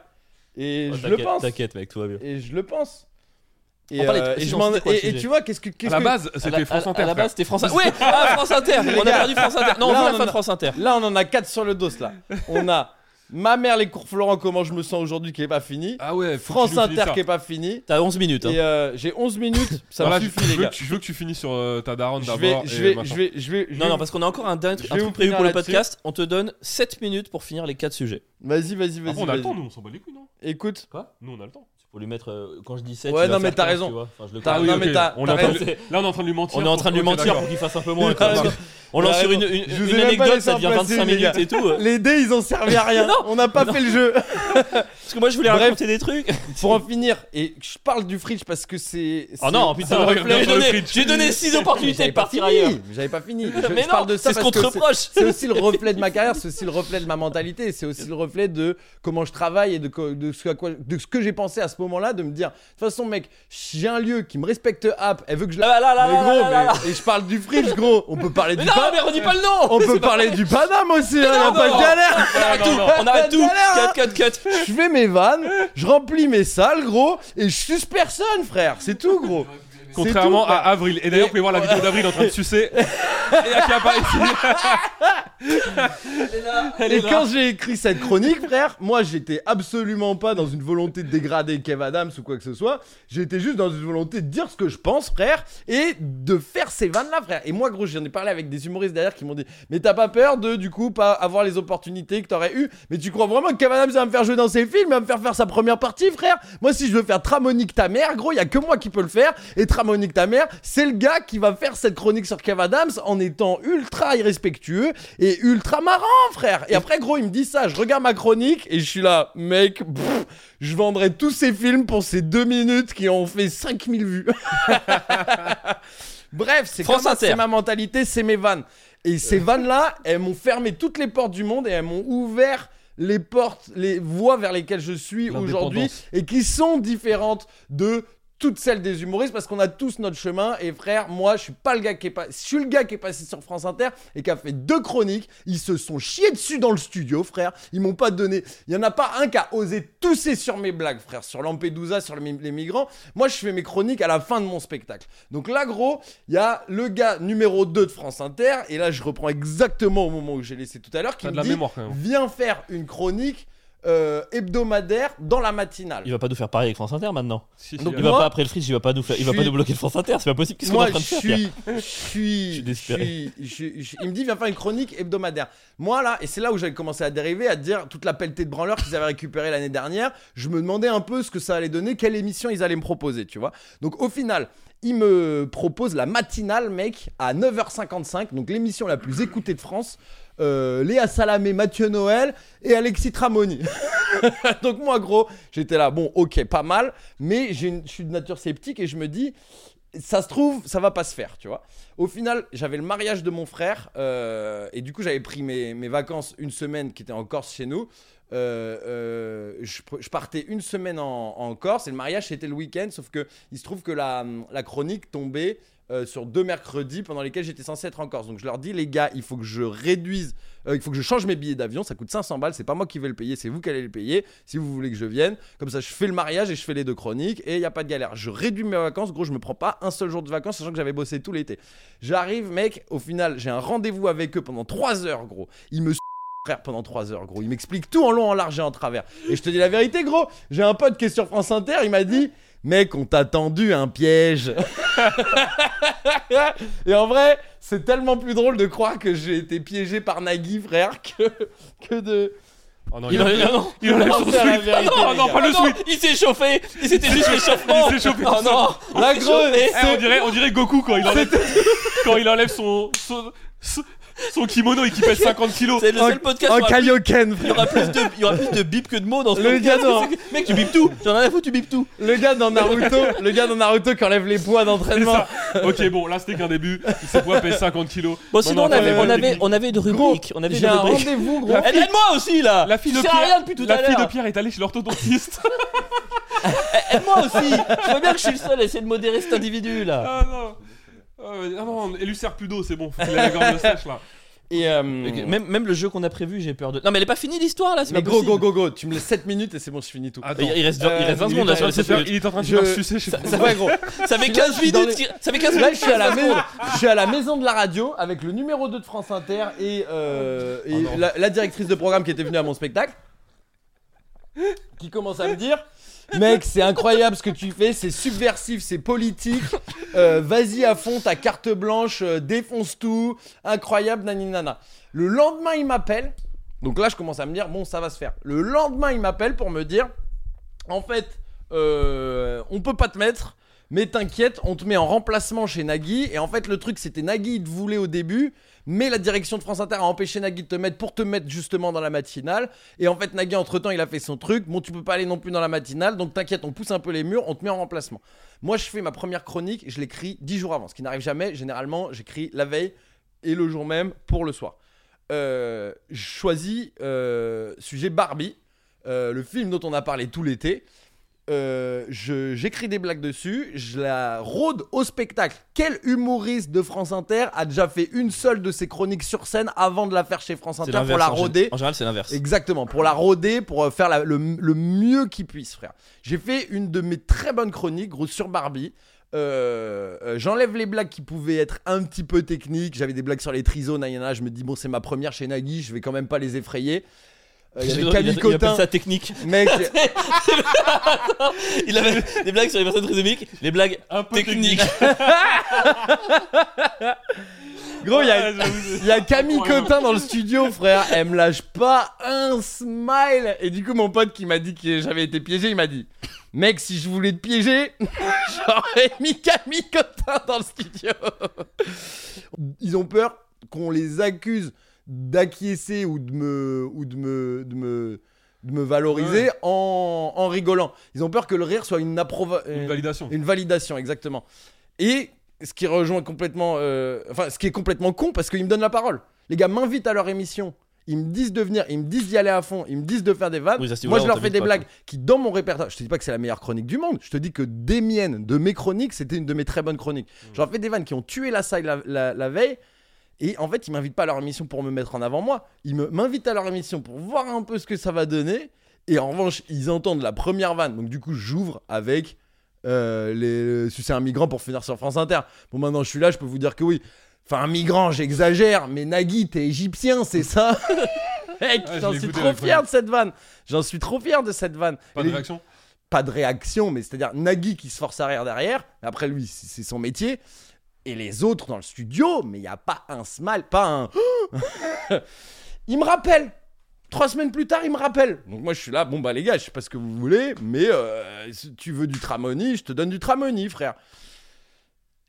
Et Oh, je le t'inquiète, pense. T'inquiète, mec, tout va bien. Et je le pense. Et, On parlait de- euh, et je sinon, m'en- c'était quoi le et- et sujet tu vois, qu'est-ce que. À qu'est-ce la que- base, À la- c'était France à- Inter. À la frère. base, c'était France Inter. Ouais, ah, France Inter. Les On a gars, perdu France Inter. Non, on là, veut on la fin en de a- France Inter. Là, on en a 4 sur le dos, là. On a Ma mère, les cours Florent, comment je me sens aujourd'hui, qui est pas fini. Ah ouais, faut que France tu nous finisses Inter, ça. qui est pas fini. T'as 11 minutes. Hein. Et euh, j'ai 11 minutes, ça je, je les veux gars. que tu, je veux que tu finisses sur euh, ta daronne Je d'abord. vais, je et vais, machin. je vais, je vais, je Non, vais- non, parce qu'on a encore un, dernier- Je un vais truc vous prévu finir pour le là-dessus. podcast. On te donne 7 minutes pour finir les 4 sujets. Vas-y, vas-y, Ah vas-y. bon, on a le vas-y. temps, nous, on s'en bat les couilles, non? Écoute, Nous, on a le temps. Pour lui mettre. euh, quand je dis 7, Ouais, non, mais t'as 15, raison. T'as- non, oui, mais ok. t'as- on, est t'as en train de- raison. là, on est en train de lui mentir. On est en train de lui Ok, mentir d'accord. pour qu'il fasse un peu moins. Ça. raison. On lance T'as sur une, une, anecdote, ça en devient placer, 25 les minutes et tout. euh. les dés, ils ont servi à rien. Non. on n'a pas Non. fait le jeu. Parce que moi, je voulais Bref. raconter des trucs. Pour en finir, et je parle du fridge parce que c'est. Oh non, putain, j'ai donné, fridge. j'ai donné 6 Mais opportunités de partir ailleurs. J'avais pas fini. Je, Mais je non, parle de ça c'est ce parce qu'on te reproche. C'est aussi le reflet de ma carrière, c'est aussi le reflet de ma mentalité, c'est aussi le reflet de comment je travaille et de, ce, à quoi- de ce que j'ai pensé à ce moment-là, de me dire, de toute façon, mec, j'ai un lieu qui me respecte app, elle veut que je la. Là, là, là, mais gros, mais- et je parle du fridge, gros. On peut parler Mais du non, Mais redis pas le nom On peut parler du Paname aussi, hein, y a pas de galère. On arrête tout, on arrête tout. Galère, Cut, cut, cut. Je fais mes vannes, je remplis mes salles, gros, et je suce personne, frère. C'est tout, gros. Contrairement tout, à. Avril. Et d'ailleurs, vous pouvez voir la vidéo d'Avril en train de sucer. Et à qui apparaît ici. Elle Et est là. quand j'ai écrit cette chronique, frère, moi j'étais absolument pas dans une volonté de dégrader Kev Adams ou quoi que ce soit. J'étais juste dans une volonté de dire ce que je pense, frère, et de faire ces vannes là, frère. Et moi, gros, j'en ai parlé avec des humoristes derrière qui m'ont dit Mais t'as pas peur de, du coup, pas avoir les opportunités que t'aurais eu Mais tu crois vraiment que Kev Adams va me faire jouer dans ses films, va me faire faire sa première partie, frère? Moi, si je veux faire Tramonique ta mère, gros, y a que moi qui peux le faire. Et Tramonique ta mère, c'est le gars qui va faire cette chronique sur Kev Adams en étant ultra irrespectueux et ultra marrant, frère. Et après, gros, il me dit ça. Je regarde ma chronique et je suis là, mec, pff, je vendrais tous ces films pour ces deux minutes qui ont fait 5000 vues. Bref, c'est comme ça, c'est ma mentalité, c'est mes vannes. Et ces vannes-là, elles m'ont fermé toutes les portes du monde et elles m'ont ouvert les portes, les voies vers lesquelles je suis aujourd'hui et qui sont différentes de toutes celles des humoristes parce qu'on a tous notre chemin et frère moi je suis pas le gars qui est pas je suis le gars qui est passé sur France Inter et qui a fait deux chroniques. Ils se sont chiés dessus dans le studio frère. Ils m'ont pas donné il y en a pas un qui a osé tousser sur mes blagues frère. Sur Lampedusa sur les, migrants. Moi je fais mes chroniques à la fin de mon spectacle. Donc là gros il y a le gars numéro 2 de France Inter et là je reprends exactement au moment où j'ai laissé tout à l'heure qui me de la dit mémoire quand même. viens faire une chronique euh, hebdomadaire dans la matinale Il va pas nous faire pareil avec France Inter maintenant. Si, si, Donc, Il euh, va Moi, pas après le friche, il va pas nous faire, il va pas nous bloquer le France Inter, c'est pas possible. Qu'est-ce qu'on est en Moi, train je de faire suis, je suis, je suis- je suis- il me dit viens faire une chronique hebdomadaire. Moi là, et c'est là où j'avais commencé à dériver, à dire toute la pelletée de branleurs qu'ils avaient récupéré l'année dernière. Je me demandais un peu ce que ça allait donner, quelle émission ils allaient me proposer, tu vois. Donc au final, il me propose la matinale, mec, à 9h55, donc l'émission la plus écoutée de France. Euh, Léa Salamé, Mathieu Noël et Alexis Tramoni. donc moi gros, j'étais là, bon ok, pas mal, mais je suis de nature sceptique et je me dis, ça se trouve, ça va pas se faire, tu vois. Au final, j'avais le mariage de mon frère euh, et du coup, j'avais pris mes, mes vacances une semaine qui était en Corse chez nous. Euh, je, partais une semaine en, en Corse et le mariage c'était le week-end, sauf que il se trouve que la, la chronique tombait euh, sur deux mercredis pendant lesquels j'étais censé être en Corse. Donc je leur dis, les gars, il faut que je réduise, euh, il faut que je change mes billets d'avion, ça coûte 500 balles, c'est pas moi qui vais le payer, c'est vous qui allez le payer si vous voulez que je vienne. Comme ça, je fais le mariage et je fais les deux chroniques et il y a pas de galère. Je réduis mes vacances, gros, je me prends pas un seul jour de vacances, sachant que j'avais bossé tout l'été. J'arrive, mec, au final, j'ai un rendez-vous avec eux pendant 3 heures, gros. Ils me frère pendant 3 heures, gros. Il m'explique tout en long, en large et en travers. Et je te dis la vérité, gros, j'ai un pote qui est sur France Inter, il m'a dit. Mec, on t'a tendu un piège. et en vrai, c'est tellement plus drôle de croire que j'ai été piégé par Nagui, frère, que, que de. Oh non, Il il en- a- ah non, il la vérité, Oh les non, gars. pas le Ah non, il s'est chauffé, il s'était juste l'échauffement. Il s'est chauffé Oh non, La grosse-. Eh, on dirait, on dirait Goku quand il enlève, quand il enlève son, son, son, son kimono et qu'il pèse 50 kilos. C'est le seul podcast En où il y aura plus- Kaioken, il y aura plus de, il y aura plus de bip que de mots dans ce Le podcast. gars, non. Mec, tu bipes tout. J'en ai rien à foutre, tu bipes tout. Le gars dans Naruto, le gars dans Naruto qui enlève les poids C'est d'entraînement. ça. Ok, bon, là c'était qu'un début. Ses poids pèsent 50 kilos. Bon, sinon, on Maintenant, avait, on avait, on avait une Gros, rubrique. On avait J'ai une un rubrique. rendez-vous, gros. Eh, Aide-moi aussi là. La fille, de sers à rien Pierre, depuis tout la à fille de l'heure. Pierre est allée chez l'orthodontiste. Eh, Aide-moi aussi. Je vois bien que je suis le seul à essayer de modérer cet individu là. Ah non. Ah ah non, elle lui sert plus d'eau, c'est bon. Faut qu'il ait la gorge sèche là. Et euh, Même, même le jeu qu'on a prévu, j'ai peur de. Non, mais elle est pas finie l'histoire là. c'est mais pas go, possible. go, go, go. Tu me laisses 7 minutes et c'est bon, je finis tout. Attends. Il il reste, il reste 20 Euh, secondes là sur les il, est 7 en- minutes. il est en train de Je- se faire sucer C'est vrai, gros. Ça fait Là, 15 je suis dans minutes. les- qui- Ça fait 15 Là, minutes. je suis à la maison. Je suis à la maison de la radio avec le numéro 2 de France Inter et, euh, et Oh la, la directrice de programme qui était venue à mon spectacle. qui commence à me dire Mec, c'est incroyable ce que tu fais, c'est subversif, c'est politique. euh, Vas-y à fond, ta carte blanche, euh, défonce tout, incroyable, nani nana. Le lendemain, il m'appelle. Donc là, je commence à me dire Bon, ça va se faire. Le lendemain, il m'appelle pour me dire En fait, euh, on peut pas te mettre. Mais t'inquiète, on te met en remplacement chez Nagui. Et en fait, le truc, c'était Nagui, il te voulait au début. Mais la direction de France Inter a empêché Nagui de te mettre pour te mettre justement dans la matinale. Et en fait, Nagui, entre temps, il a fait son truc. Bon, tu peux pas aller non plus dans la matinale. Donc t'inquiète, on pousse un peu les murs, on te met en remplacement. Moi, je fais ma première chronique, je l'écris 10 jours avant. Ce qui n'arrive jamais. Généralement, j'écris la veille et le jour même pour le soir. Euh, je choisis euh, sujet Barbie, euh, le film dont on a parlé tout l'été. Euh, je- J'écris des blagues dessus, je la rôde au spectacle. Quel humoriste de France Inter a déjà fait une seule de ses chroniques sur scène avant de la faire chez France Inter pour la rôder En général, c'est l'inverse. Exactement, pour la rôder, pour euh, faire la- le, le mieux qu'il puisse, frère. J'ai fait une de mes très bonnes chroniques, gros, sur Barbie. Euh, euh, J'enlève les blagues qui pouvaient être un petit peu techniques. J'avais des blagues sur les trisos, Nayana. Je me dis, bon, c'est ma première chez Nagui, je vais quand même pas les effrayer. Euh, Il y avait il, Camille il Cotin. ça technique. Mec, Il avait des blagues sur les personnes trisomiques, les blagues Un peu techniques. gros, il y y a Camille Cotin dans le studio, frère. Elle me lâche pas un smile. Et du coup, mon pote qui m'a dit que j'avais été piégé, il m'a dit Mec, si je voulais te piéger, j'aurais mis Camille Cotin dans le studio. Ils ont peur qu'on les accuse d'acquiescer ou de me, ou de me, de me, de me valoriser en, en rigolant. Ils ont peur que le rire soit une. Une validation. Une validation, exactement. Et ce qui rejoint complètement. euh, enfin, ce qui est complètement con parce qu'ils me donnent la parole. Les gars m'invitent à leur émission. Ils me disent de venir, ils me disent d'y aller à fond, ils me disent de faire des vannes. Oui, ça, c'est Moi, je leur fais des pas, blagues qui, dans mon répertoire, je te dis pas que c'est la meilleure chronique du monde. Je te dis que des miennes, de mes chroniques, c'était une de mes très bonnes chroniques. Mmh. Je leur fais des vannes qui ont tué la salle la, la- la veille. Et en fait, ils m'invitent pas à leur émission pour me mettre en avant moi. Ils m'invitent à leur émission pour voir un peu ce que ça va donner. Et en revanche, ils entendent la première vanne. Donc, du coup, j'ouvre avec euh, les sucer un migrant pour finir sur France Inter. Bon, maintenant, je suis là, je peux vous dire que oui. Enfin, un migrant, j'exagère, mais Nagui, t'es égyptien, c'est ça? Mec, Ah, je j'en suis trop fier de cette vanne. J'en suis trop fier de cette vanne. Pas de les- réaction? Pas de réaction, mais c'est-à-dire Nagui qui se force à rire derrière. Après, lui, c'est son métier. Et les autres dans le studio, mais il n'y a pas un smile, pas un. il me rappelle. Trois semaines plus tard, il me rappelle. Donc moi, je suis là. Bon, bah les gars, je sais pas ce que vous voulez, mais euh, si tu veux du tramoni, je te donne du tramoni, frère.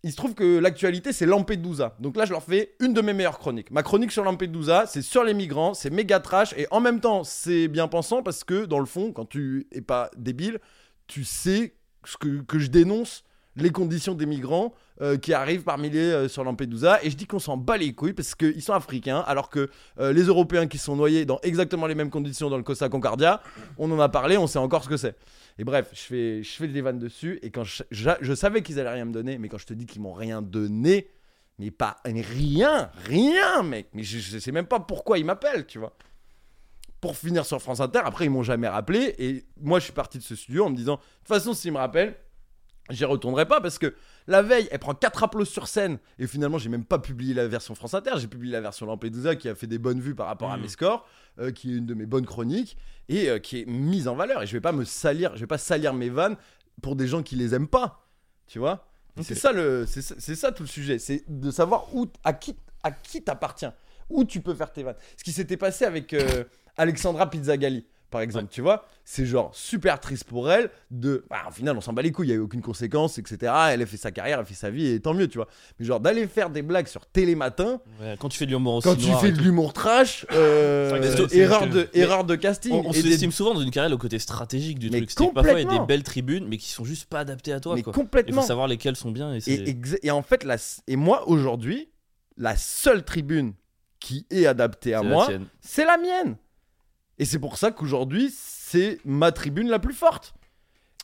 Il se trouve que l'actualité, c'est Lampedusa. Donc là, je leur fais une de mes meilleures chroniques. Ma chronique sur Lampedusa, c'est sur les migrants, c'est méga trash, et en même temps, c'est bien pensant parce que, dans le fond, quand tu es pas débile, tu sais ce que, que je dénonce les conditions des migrants euh, qui arrivent par milliers euh, sur Lampedusa et je dis qu'on s'en bat les couilles parce qu'ils sont africains alors que euh, les Européens qui sont noyés dans exactement les mêmes conditions dans le Costa Concordia, on en a parlé, on sait encore ce que c'est. Et bref, je fais, je fais des vannes dessus et quand je, je- savais qu'ils allaient rien me donner, mais quand je te dis qu'ils m'ont rien donné, mais pas rien, rien, mec, mais je, je sais même pas pourquoi ils m'appellent, tu vois pour finir sur France Inter. Après, ils m'ont jamais rappelé. Et moi, je suis parti de ce studio en me disant, de toute façon, s'ils me rappellent, j'y retournerai pas parce que la veille, elle prend 4 applaudissements sur scène. Et finalement, j'ai même pas publié la version France Inter. J'ai publié la version Lampedusa qui a fait des bonnes vues par rapport à Mhm. mes scores, euh, qui est une de mes bonnes chroniques et euh, qui est mise en valeur. Et je vais pas me salir, je vais pas salir mes vannes pour des gens qui les aiment pas. Tu vois? C'est ça le, c'est ça, ça tout le sujet. C'est de savoir où, à qui, à qui t'appartient, où tu peux faire tes vannes. Ce qui s'était passé avec euh, Alexandra Pizzagalli, par exemple, tu vois, c'est genre super triste pour elle de, bah, au final, on s'en bat les couilles, il y a eu aucune conséquence, etc. Elle a fait sa carrière, elle a fait sa vie et tant mieux, tu vois. Mais genre d'aller faire des blagues sur Télématin Ouais, quand tu fais de l'humour aussi quand tu fais de l'humour trash, euh, c'est- erreur de, mais- erreur de casting. On, on et des- souvent dans une carrière le côté stratégique du Mais truc. C'est parfois il y a des complètement. belles tribunes, mais qui sont juste pas adaptées à toi. mais quoi. Il faut complètement. savoir lesquelles sont bien. Et, Et, en fait, la, et moi aujourd'hui, la seule tribune qui est adaptée à moi, c'est la mienne. Et c'est pour ça qu'aujourd'hui, c'est ma tribune la plus forte.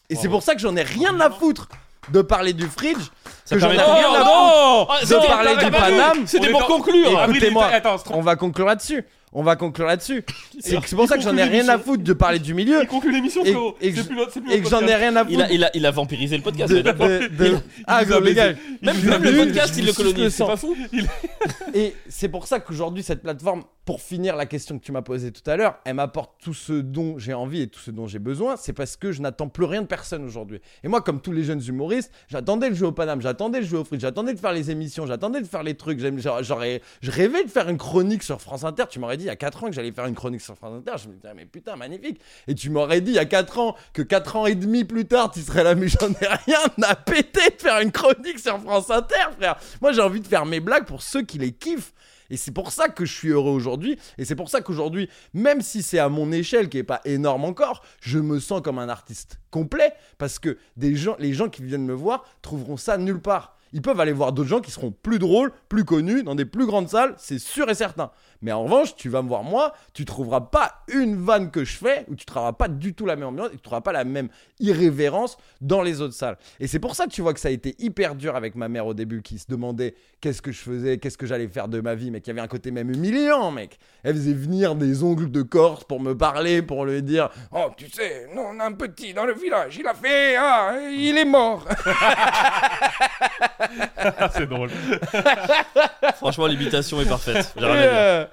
Et c'est pour ça que j'en ai rien à foutre de parler du fridge, Ça que j'en ai rien Oh, à foutre Ah, de c'était- parler t'as du pas vu Paname. C'était On pour est dans- conclure. Écoutez-moi. Attends, c'est On va conclure là-dessus. On va conclure là-dessus. C'est c'est pour ça que j'en ai rien à foutre de parler du milieu Il conclut l'émission, Et- frérot. et que C'est je- plus notre- c'est plus et notre que j'en ai podcast. rien à Il a, foutre il, a, il a vampirisé le podcast. de, d'accord. de- de- Il Ah, nous a les gars, baisé. même Il nous a Même le podcast, il le colonise. C'est sens. pas fou Et c'est pour ça qu'aujourd'hui, cette plateforme, pour finir la question que tu m'as posée tout à l'heure, elle m'apporte tout ce dont j'ai envie et tout ce dont j'ai besoin. C'est parce que je n'attends plus rien de personne aujourd'hui. Et moi, comme tous les jeunes humoristes, j'attendais de jouer au Paname, j'attendais de jouer au Free, j'attendais de faire les émissions, j'attendais de faire les trucs. J'aurais, je rêvais de faire une chronique sur France Inter. Tu m'aurais dit il y a 4 ans que j'allais faire une chronique sur France Inter. Je me disais, mais putain, magnifique. Et tu m'aurais dit il y a 4 ans que 4 ans et demi plus tard, tu serais là, mais j'en ai rien à péter de faire une chronique sur France Inter, frère. Moi, j'ai envie de faire mes blagues pour ceux qui les kiffent. Et c'est pour ça que je suis heureux aujourd'hui. Et c'est pour ça qu'aujourd'hui, même si c'est à mon échelle qui est pas énorme encore, je me sens comme un artiste complet. Parce que les gens qui viennent me voir trouveront ça nulle part. Ils peuvent aller voir d'autres gens qui seront plus drôles, plus connus, dans des plus grandes salles, c'est sûr et certain. Mais en revanche, tu vas me voir moi, tu trouveras pas une vanne que je fais, ou tu trouveras pas du tout la même ambiance, et tu trouveras pas la même irrévérence dans les autres salles. Et c'est pour ça que tu vois que ça a été hyper dur avec ma mère au début, qui se demandait qu'est-ce que je faisais, qu'est-ce que j'allais faire de ma vie, mais qui avait un côté même humiliant, mec. Elle faisait venir des ongles de Corse pour me parler, pour lui dire Oh, tu sais, nous, on a un petit dans le village. Il a fait. Ah, il est mort. c'est drôle. Franchement, l'imitation est parfaite. J'ai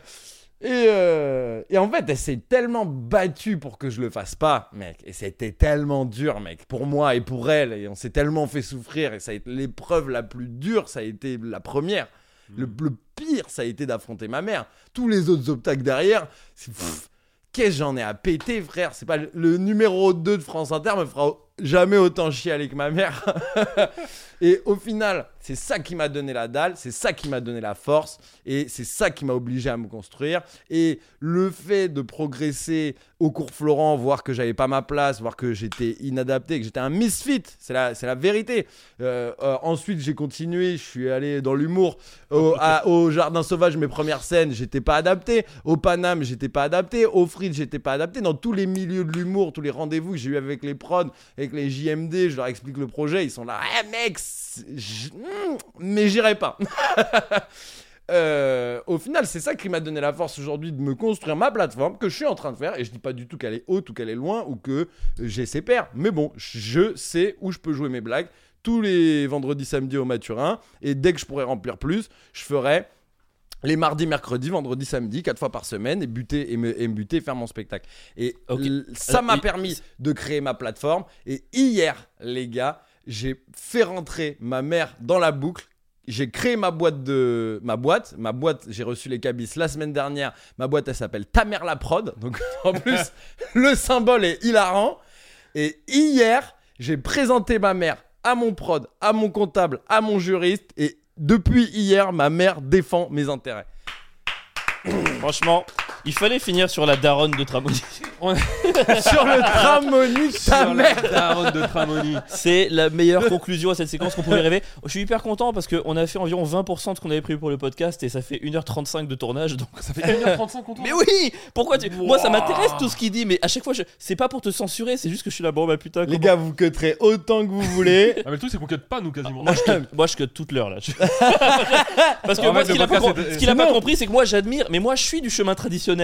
Et, euh, et, en fait, elle s'est tellement battue pour que je le fasse pas, mec. Et c'était tellement dur, mec, pour moi et pour elle. Et on s'est tellement fait souffrir. Et ça a été l'épreuve la plus dure, ça a été la première. Le, le pire, ça a été d'affronter ma mère. Tous les autres obstacles derrière, c'est. Qu'est-ce que j'en ai à péter, frère? C'est pas le, le numéro 2 de France Inter me fera jamais autant chialer que ma mère. et au final, c'est ça qui m'a donné la dalle, c'est ça qui m'a donné la force, et c'est ça qui m'a obligé à me construire. Et le fait de progresser au cours Florent, voir que j'avais pas ma place, voir que j'étais inadapté, que j'étais un misfit, c'est la, vérité. Euh, euh, ensuite, j'ai continué, je suis allé dans l'humour. Au, Jardin Sauvage, mes premières scènes, j'étais pas adapté. Au Paname, j'étais pas adapté. Au Frites, j'étais pas adapté. Dans tous les milieux de l'humour, tous les rendez-vous que j'ai eu avec les prods, les JMD, je leur explique le projet, ils sont là, mec, hmm, mais j'irai pas. Euh, au final, c'est ça qui m'a donné la force aujourd'hui de me construire ma plateforme que je suis en train de faire. Et je dis pas du tout qu'elle est haute ou qu'elle est loin ou que j'ai ses pairs. Mais bon, je sais où je peux jouer mes blagues tous les vendredis, samedis au Maturin. Et dès que je pourrai remplir plus, je ferai les mardis, mercredis, vendredis, samedi, quatre fois par semaine et buter et me, et me buter et faire mon spectacle. Et l- ça Euh, m'a permis de créer ma plateforme. Et hier, les gars, j'ai fait rentrer ma mère dans la boucle. J'ai créé ma boîte de ma boîte, ma boîte, j'ai reçu les cabis la semaine dernière. Ma boîte elle s'appelle Ta mère la prod. Donc en plus le symbole est hilarant. Et hier, j'ai présenté ma mère à mon prod, à mon comptable, à mon juriste et depuis hier, ma mère défend mes intérêts. Franchement, il fallait finir sur la daronne de Tramoni. Sur le tramoni ta Sur mère. la daronne de Tramoni. C'est la meilleure conclusion à cette séquence qu'on pouvait rêver. Je suis hyper content parce qu'on a fait environ 20% de ce qu'on avait prévu pour le podcast et ça fait 1h35 de tournage. Donc... Ça fait 1h35 qu'on. Mais oui Pourquoi tu... Moi ça m'intéresse tout ce qu'il dit, mais à chaque fois, je... c'est pas pour te censurer, c'est juste que je suis là, bon bah putain. Les comment- gars, vous cutterez autant que vous voulez. Ah, mais le truc, c'est qu'on cut pas, nous, quasiment. Moi je, cut, moi je cut toute l'heure là. Parce que En moi, fait, ce qu'il a, pas, com- ce a pas compris, c'est que moi j'admire, mais moi je suis du chemin traditionnel.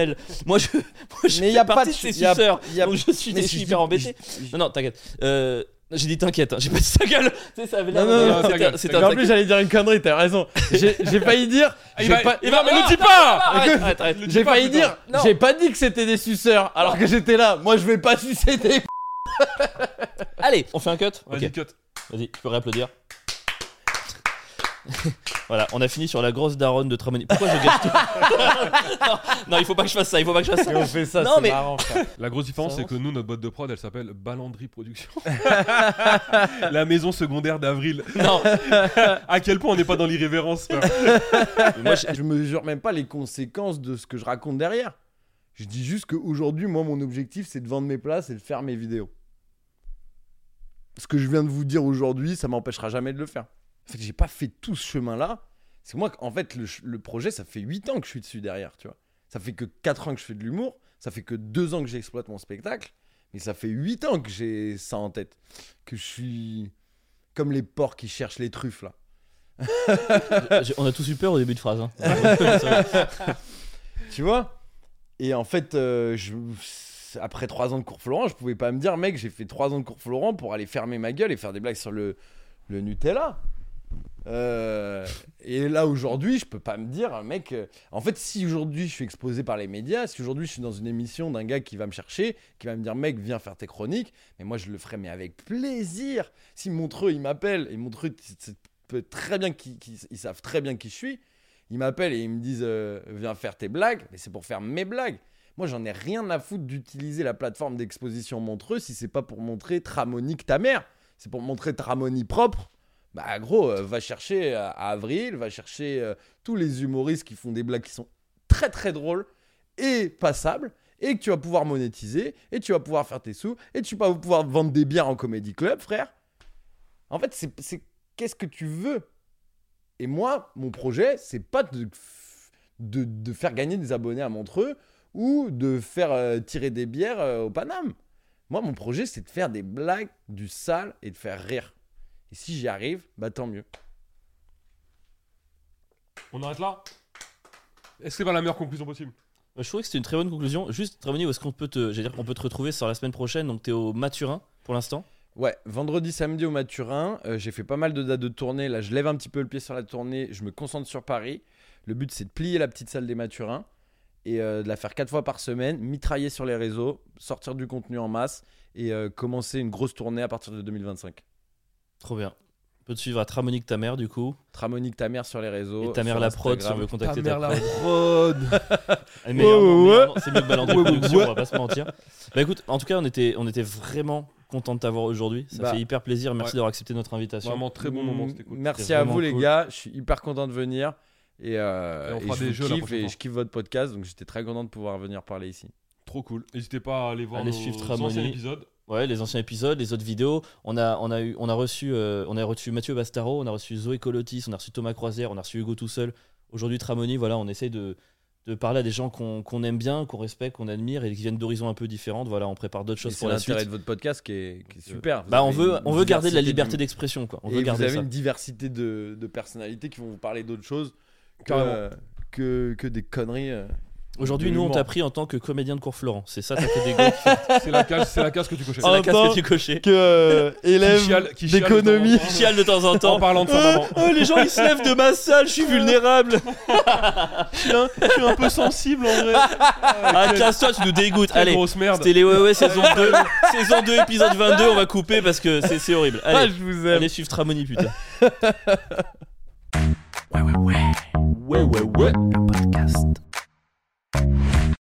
Moi je, moi, je Mais fais y a pas de de ces y a- suceurs. y a- Donc je suis, je suis je hyper embêté. Non, non, t'inquiète. Euh, j'ai dit t'inquiète, hein, j'ai pas dit ta gueule. Tu sais, ça avait l'air Non, non, non, en plus, j'allais dire une connerie, t'as raison. J'ai failli dire. Il j'ai va, pas- il va, mais Ah, ne dis pas J'ai failli dire, j'ai pas dit que c'était des suceurs, alors que j'étais là. Moi, je vais pas sucer des. Allez, on fait un cut Vas-y, cut. vas-y, tu peux réapplaudir. voilà, on a fini sur la grosse daronne de Tramoni. Pourquoi je gâche tout non, non, il faut pas que je fasse ça, il faut pas que je fasse ça. Et on fait ça, Non, c'est mais- marrant. frère. La grosse différence, c'est que nous, notre boîte de prod, elle s'appelle Balandry Productions. la maison secondaire d'Avril. Non, À quel point on n'est pas dans l'irrévérence moi je- Je mesure même pas les conséquences de ce que je raconte derrière. Je dis juste qu'aujourd'hui, moi, mon objectif, c'est de vendre mes places et de faire mes vidéos. Ce que je viens de vous dire aujourd'hui, ça m'empêchera jamais de le faire. En fait, j'ai pas fait tout ce chemin-là. C'est moi, en fait, le, projet, ça fait 8 ans que je suis dessus derrière, tu vois. Ça fait que 4 ans que je fais de l'humour. Ça fait que 2 ans que j'exploite mon spectacle. Mais ça fait 8 ans que j'ai ça en tête. Que je suis comme les porcs qui cherchent les truffes, là. on a tous eu peur au début de phrase. hein. Tu vois? Et en fait, euh, je- après trois ans de cours Florent, je pouvais pas me dire, mec, j'ai fait trois ans de cours Florent pour aller fermer ma gueule et faire des blagues sur le, le Nutella. Euh, et là aujourd'hui, je peux pas me dire, mec. euh, en fait, si aujourd'hui je suis exposé par les médias, si aujourd'hui je suis dans une émission d'un gars qui va me chercher, qui va me dire, mec, viens faire tes chroniques, mais moi je le ferai, mais avec plaisir. Si Montreux il m'appelle, et Montreux, peut très bien qu'ils- ils savent très bien qui je suis. Ils m'appellent et ils me disent, euh, viens faire tes blagues, mais c'est pour faire mes blagues. Moi, j'en ai rien à foutre d'utiliser la plateforme d'exposition Montreux si c'est pas pour montrer Tramonique ta mère. C'est pour montrer Tramoni propre. Bah gros, euh, va chercher à, à Avril, va chercher euh, tous les humoristes qui font des blagues qui sont très très drôles et passables et que tu vas pouvoir monétiser et tu vas pouvoir faire tes sous et tu vas pouvoir vendre des bières en comédie club, frère. En fait, c'est qu'est-ce que tu veux? Et moi, mon projet, c'est pas de, de, faire gagner des abonnés à Montreux ou de faire euh, tirer des bières euh, au Paname. Moi, mon projet, c'est de faire des blagues, du sale et de faire rire. Et si j'y arrive, bah tant mieux. On arrête là? Est-ce que c'est pas la meilleure conclusion possible? Je trouvais que c'était une très bonne conclusion. Juste, Tramoni, où est-ce qu'on peut te, j'allais dire qu'on peut te retrouver sur la semaine prochaine? Donc, t'es au Maturin pour l'instant? Ouais, vendredi, samedi au Maturin, euh, j'ai fait pas mal de dates de tournée. Là, je lève un petit peu le pied sur la tournée, je me concentre sur Paris. Le but, c'est de plier la petite salle des Maturins et euh, de la faire quatre fois par semaine, mitrailler sur les réseaux, sortir du contenu en masse et euh, commencer une grosse tournée à partir de 2025. Trop bien. On peut te suivre à Tramonique ta mère, du coup. Tramonique ta mère sur les réseaux. Et ta mère la prod, si on veut contacter ta, Ta mère la prod. C'est mieux que ouais. on va pas se mentir. Bah écoute, en tout cas, on était, on était vraiment content de t'avoir aujourd'hui. Ça Bah, fait hyper plaisir. Merci ouais. d'avoir accepté notre invitation. Vraiment très bon moment, c'était cool. Merci à vous les gars, je suis hyper content de venir et, euh, Et on et fera je des jeux kiffe et je kiffe votre podcast donc j'étais très content de pouvoir venir parler ici. Trop cool. N'hésitez pas à aller voir Allez nos suivre anciens épisodes. Ouais, les anciens épisodes, les autres vidéos. On a, on a, eu, on a, reçu, euh, on a reçu Mathieu Bastaro, on a reçu Zoé Colotis, on a reçu Thomas Croisière, on a reçu Hugo tout seul. Aujourd'hui, Tramoni, voilà, on essaye de, de parler à des gens qu'on aime bien, qu'on respecte, qu'on admire et qui viennent d'horizons un peu différentes. Voilà, on prépare d'autres choses C'est pour la suite. l'intérêt de votre podcast qui est, qui est super. Vous Bah, on veut, on veut garder de la liberté d'expression, quoi. On et veut garder vous avez ça. une diversité de, de personnalités qui vont vous parler d'autres choses euh, que, que des conneries. euh. Aujourd'hui, nous, on t'a pris en tant que comédien de cours Florent. C'est ça ta catégorie. C'est la case, c'est la case que tu cochais. C'est la case que tu cochais. Que euh, élève chiale- qui chiale de d'économie. temps en temps en parlant de sa maman. Oh, les gens ils se lèvent de ma salle, je suis vulnérable. Je suis un, je suis un peu sensible en vrai. Ah, casse-toi, tu nous dégoûtes. Allez, grosse merde. c'était les ouais, ouais, saison 2. saison 2, épisode 22. On va couper parce que c'est c'est horrible. Ah, Allez, je vous aime. allez suivre Tramoni, putain. Ouais, ouais, ouais. Ouais, ouais, ouais.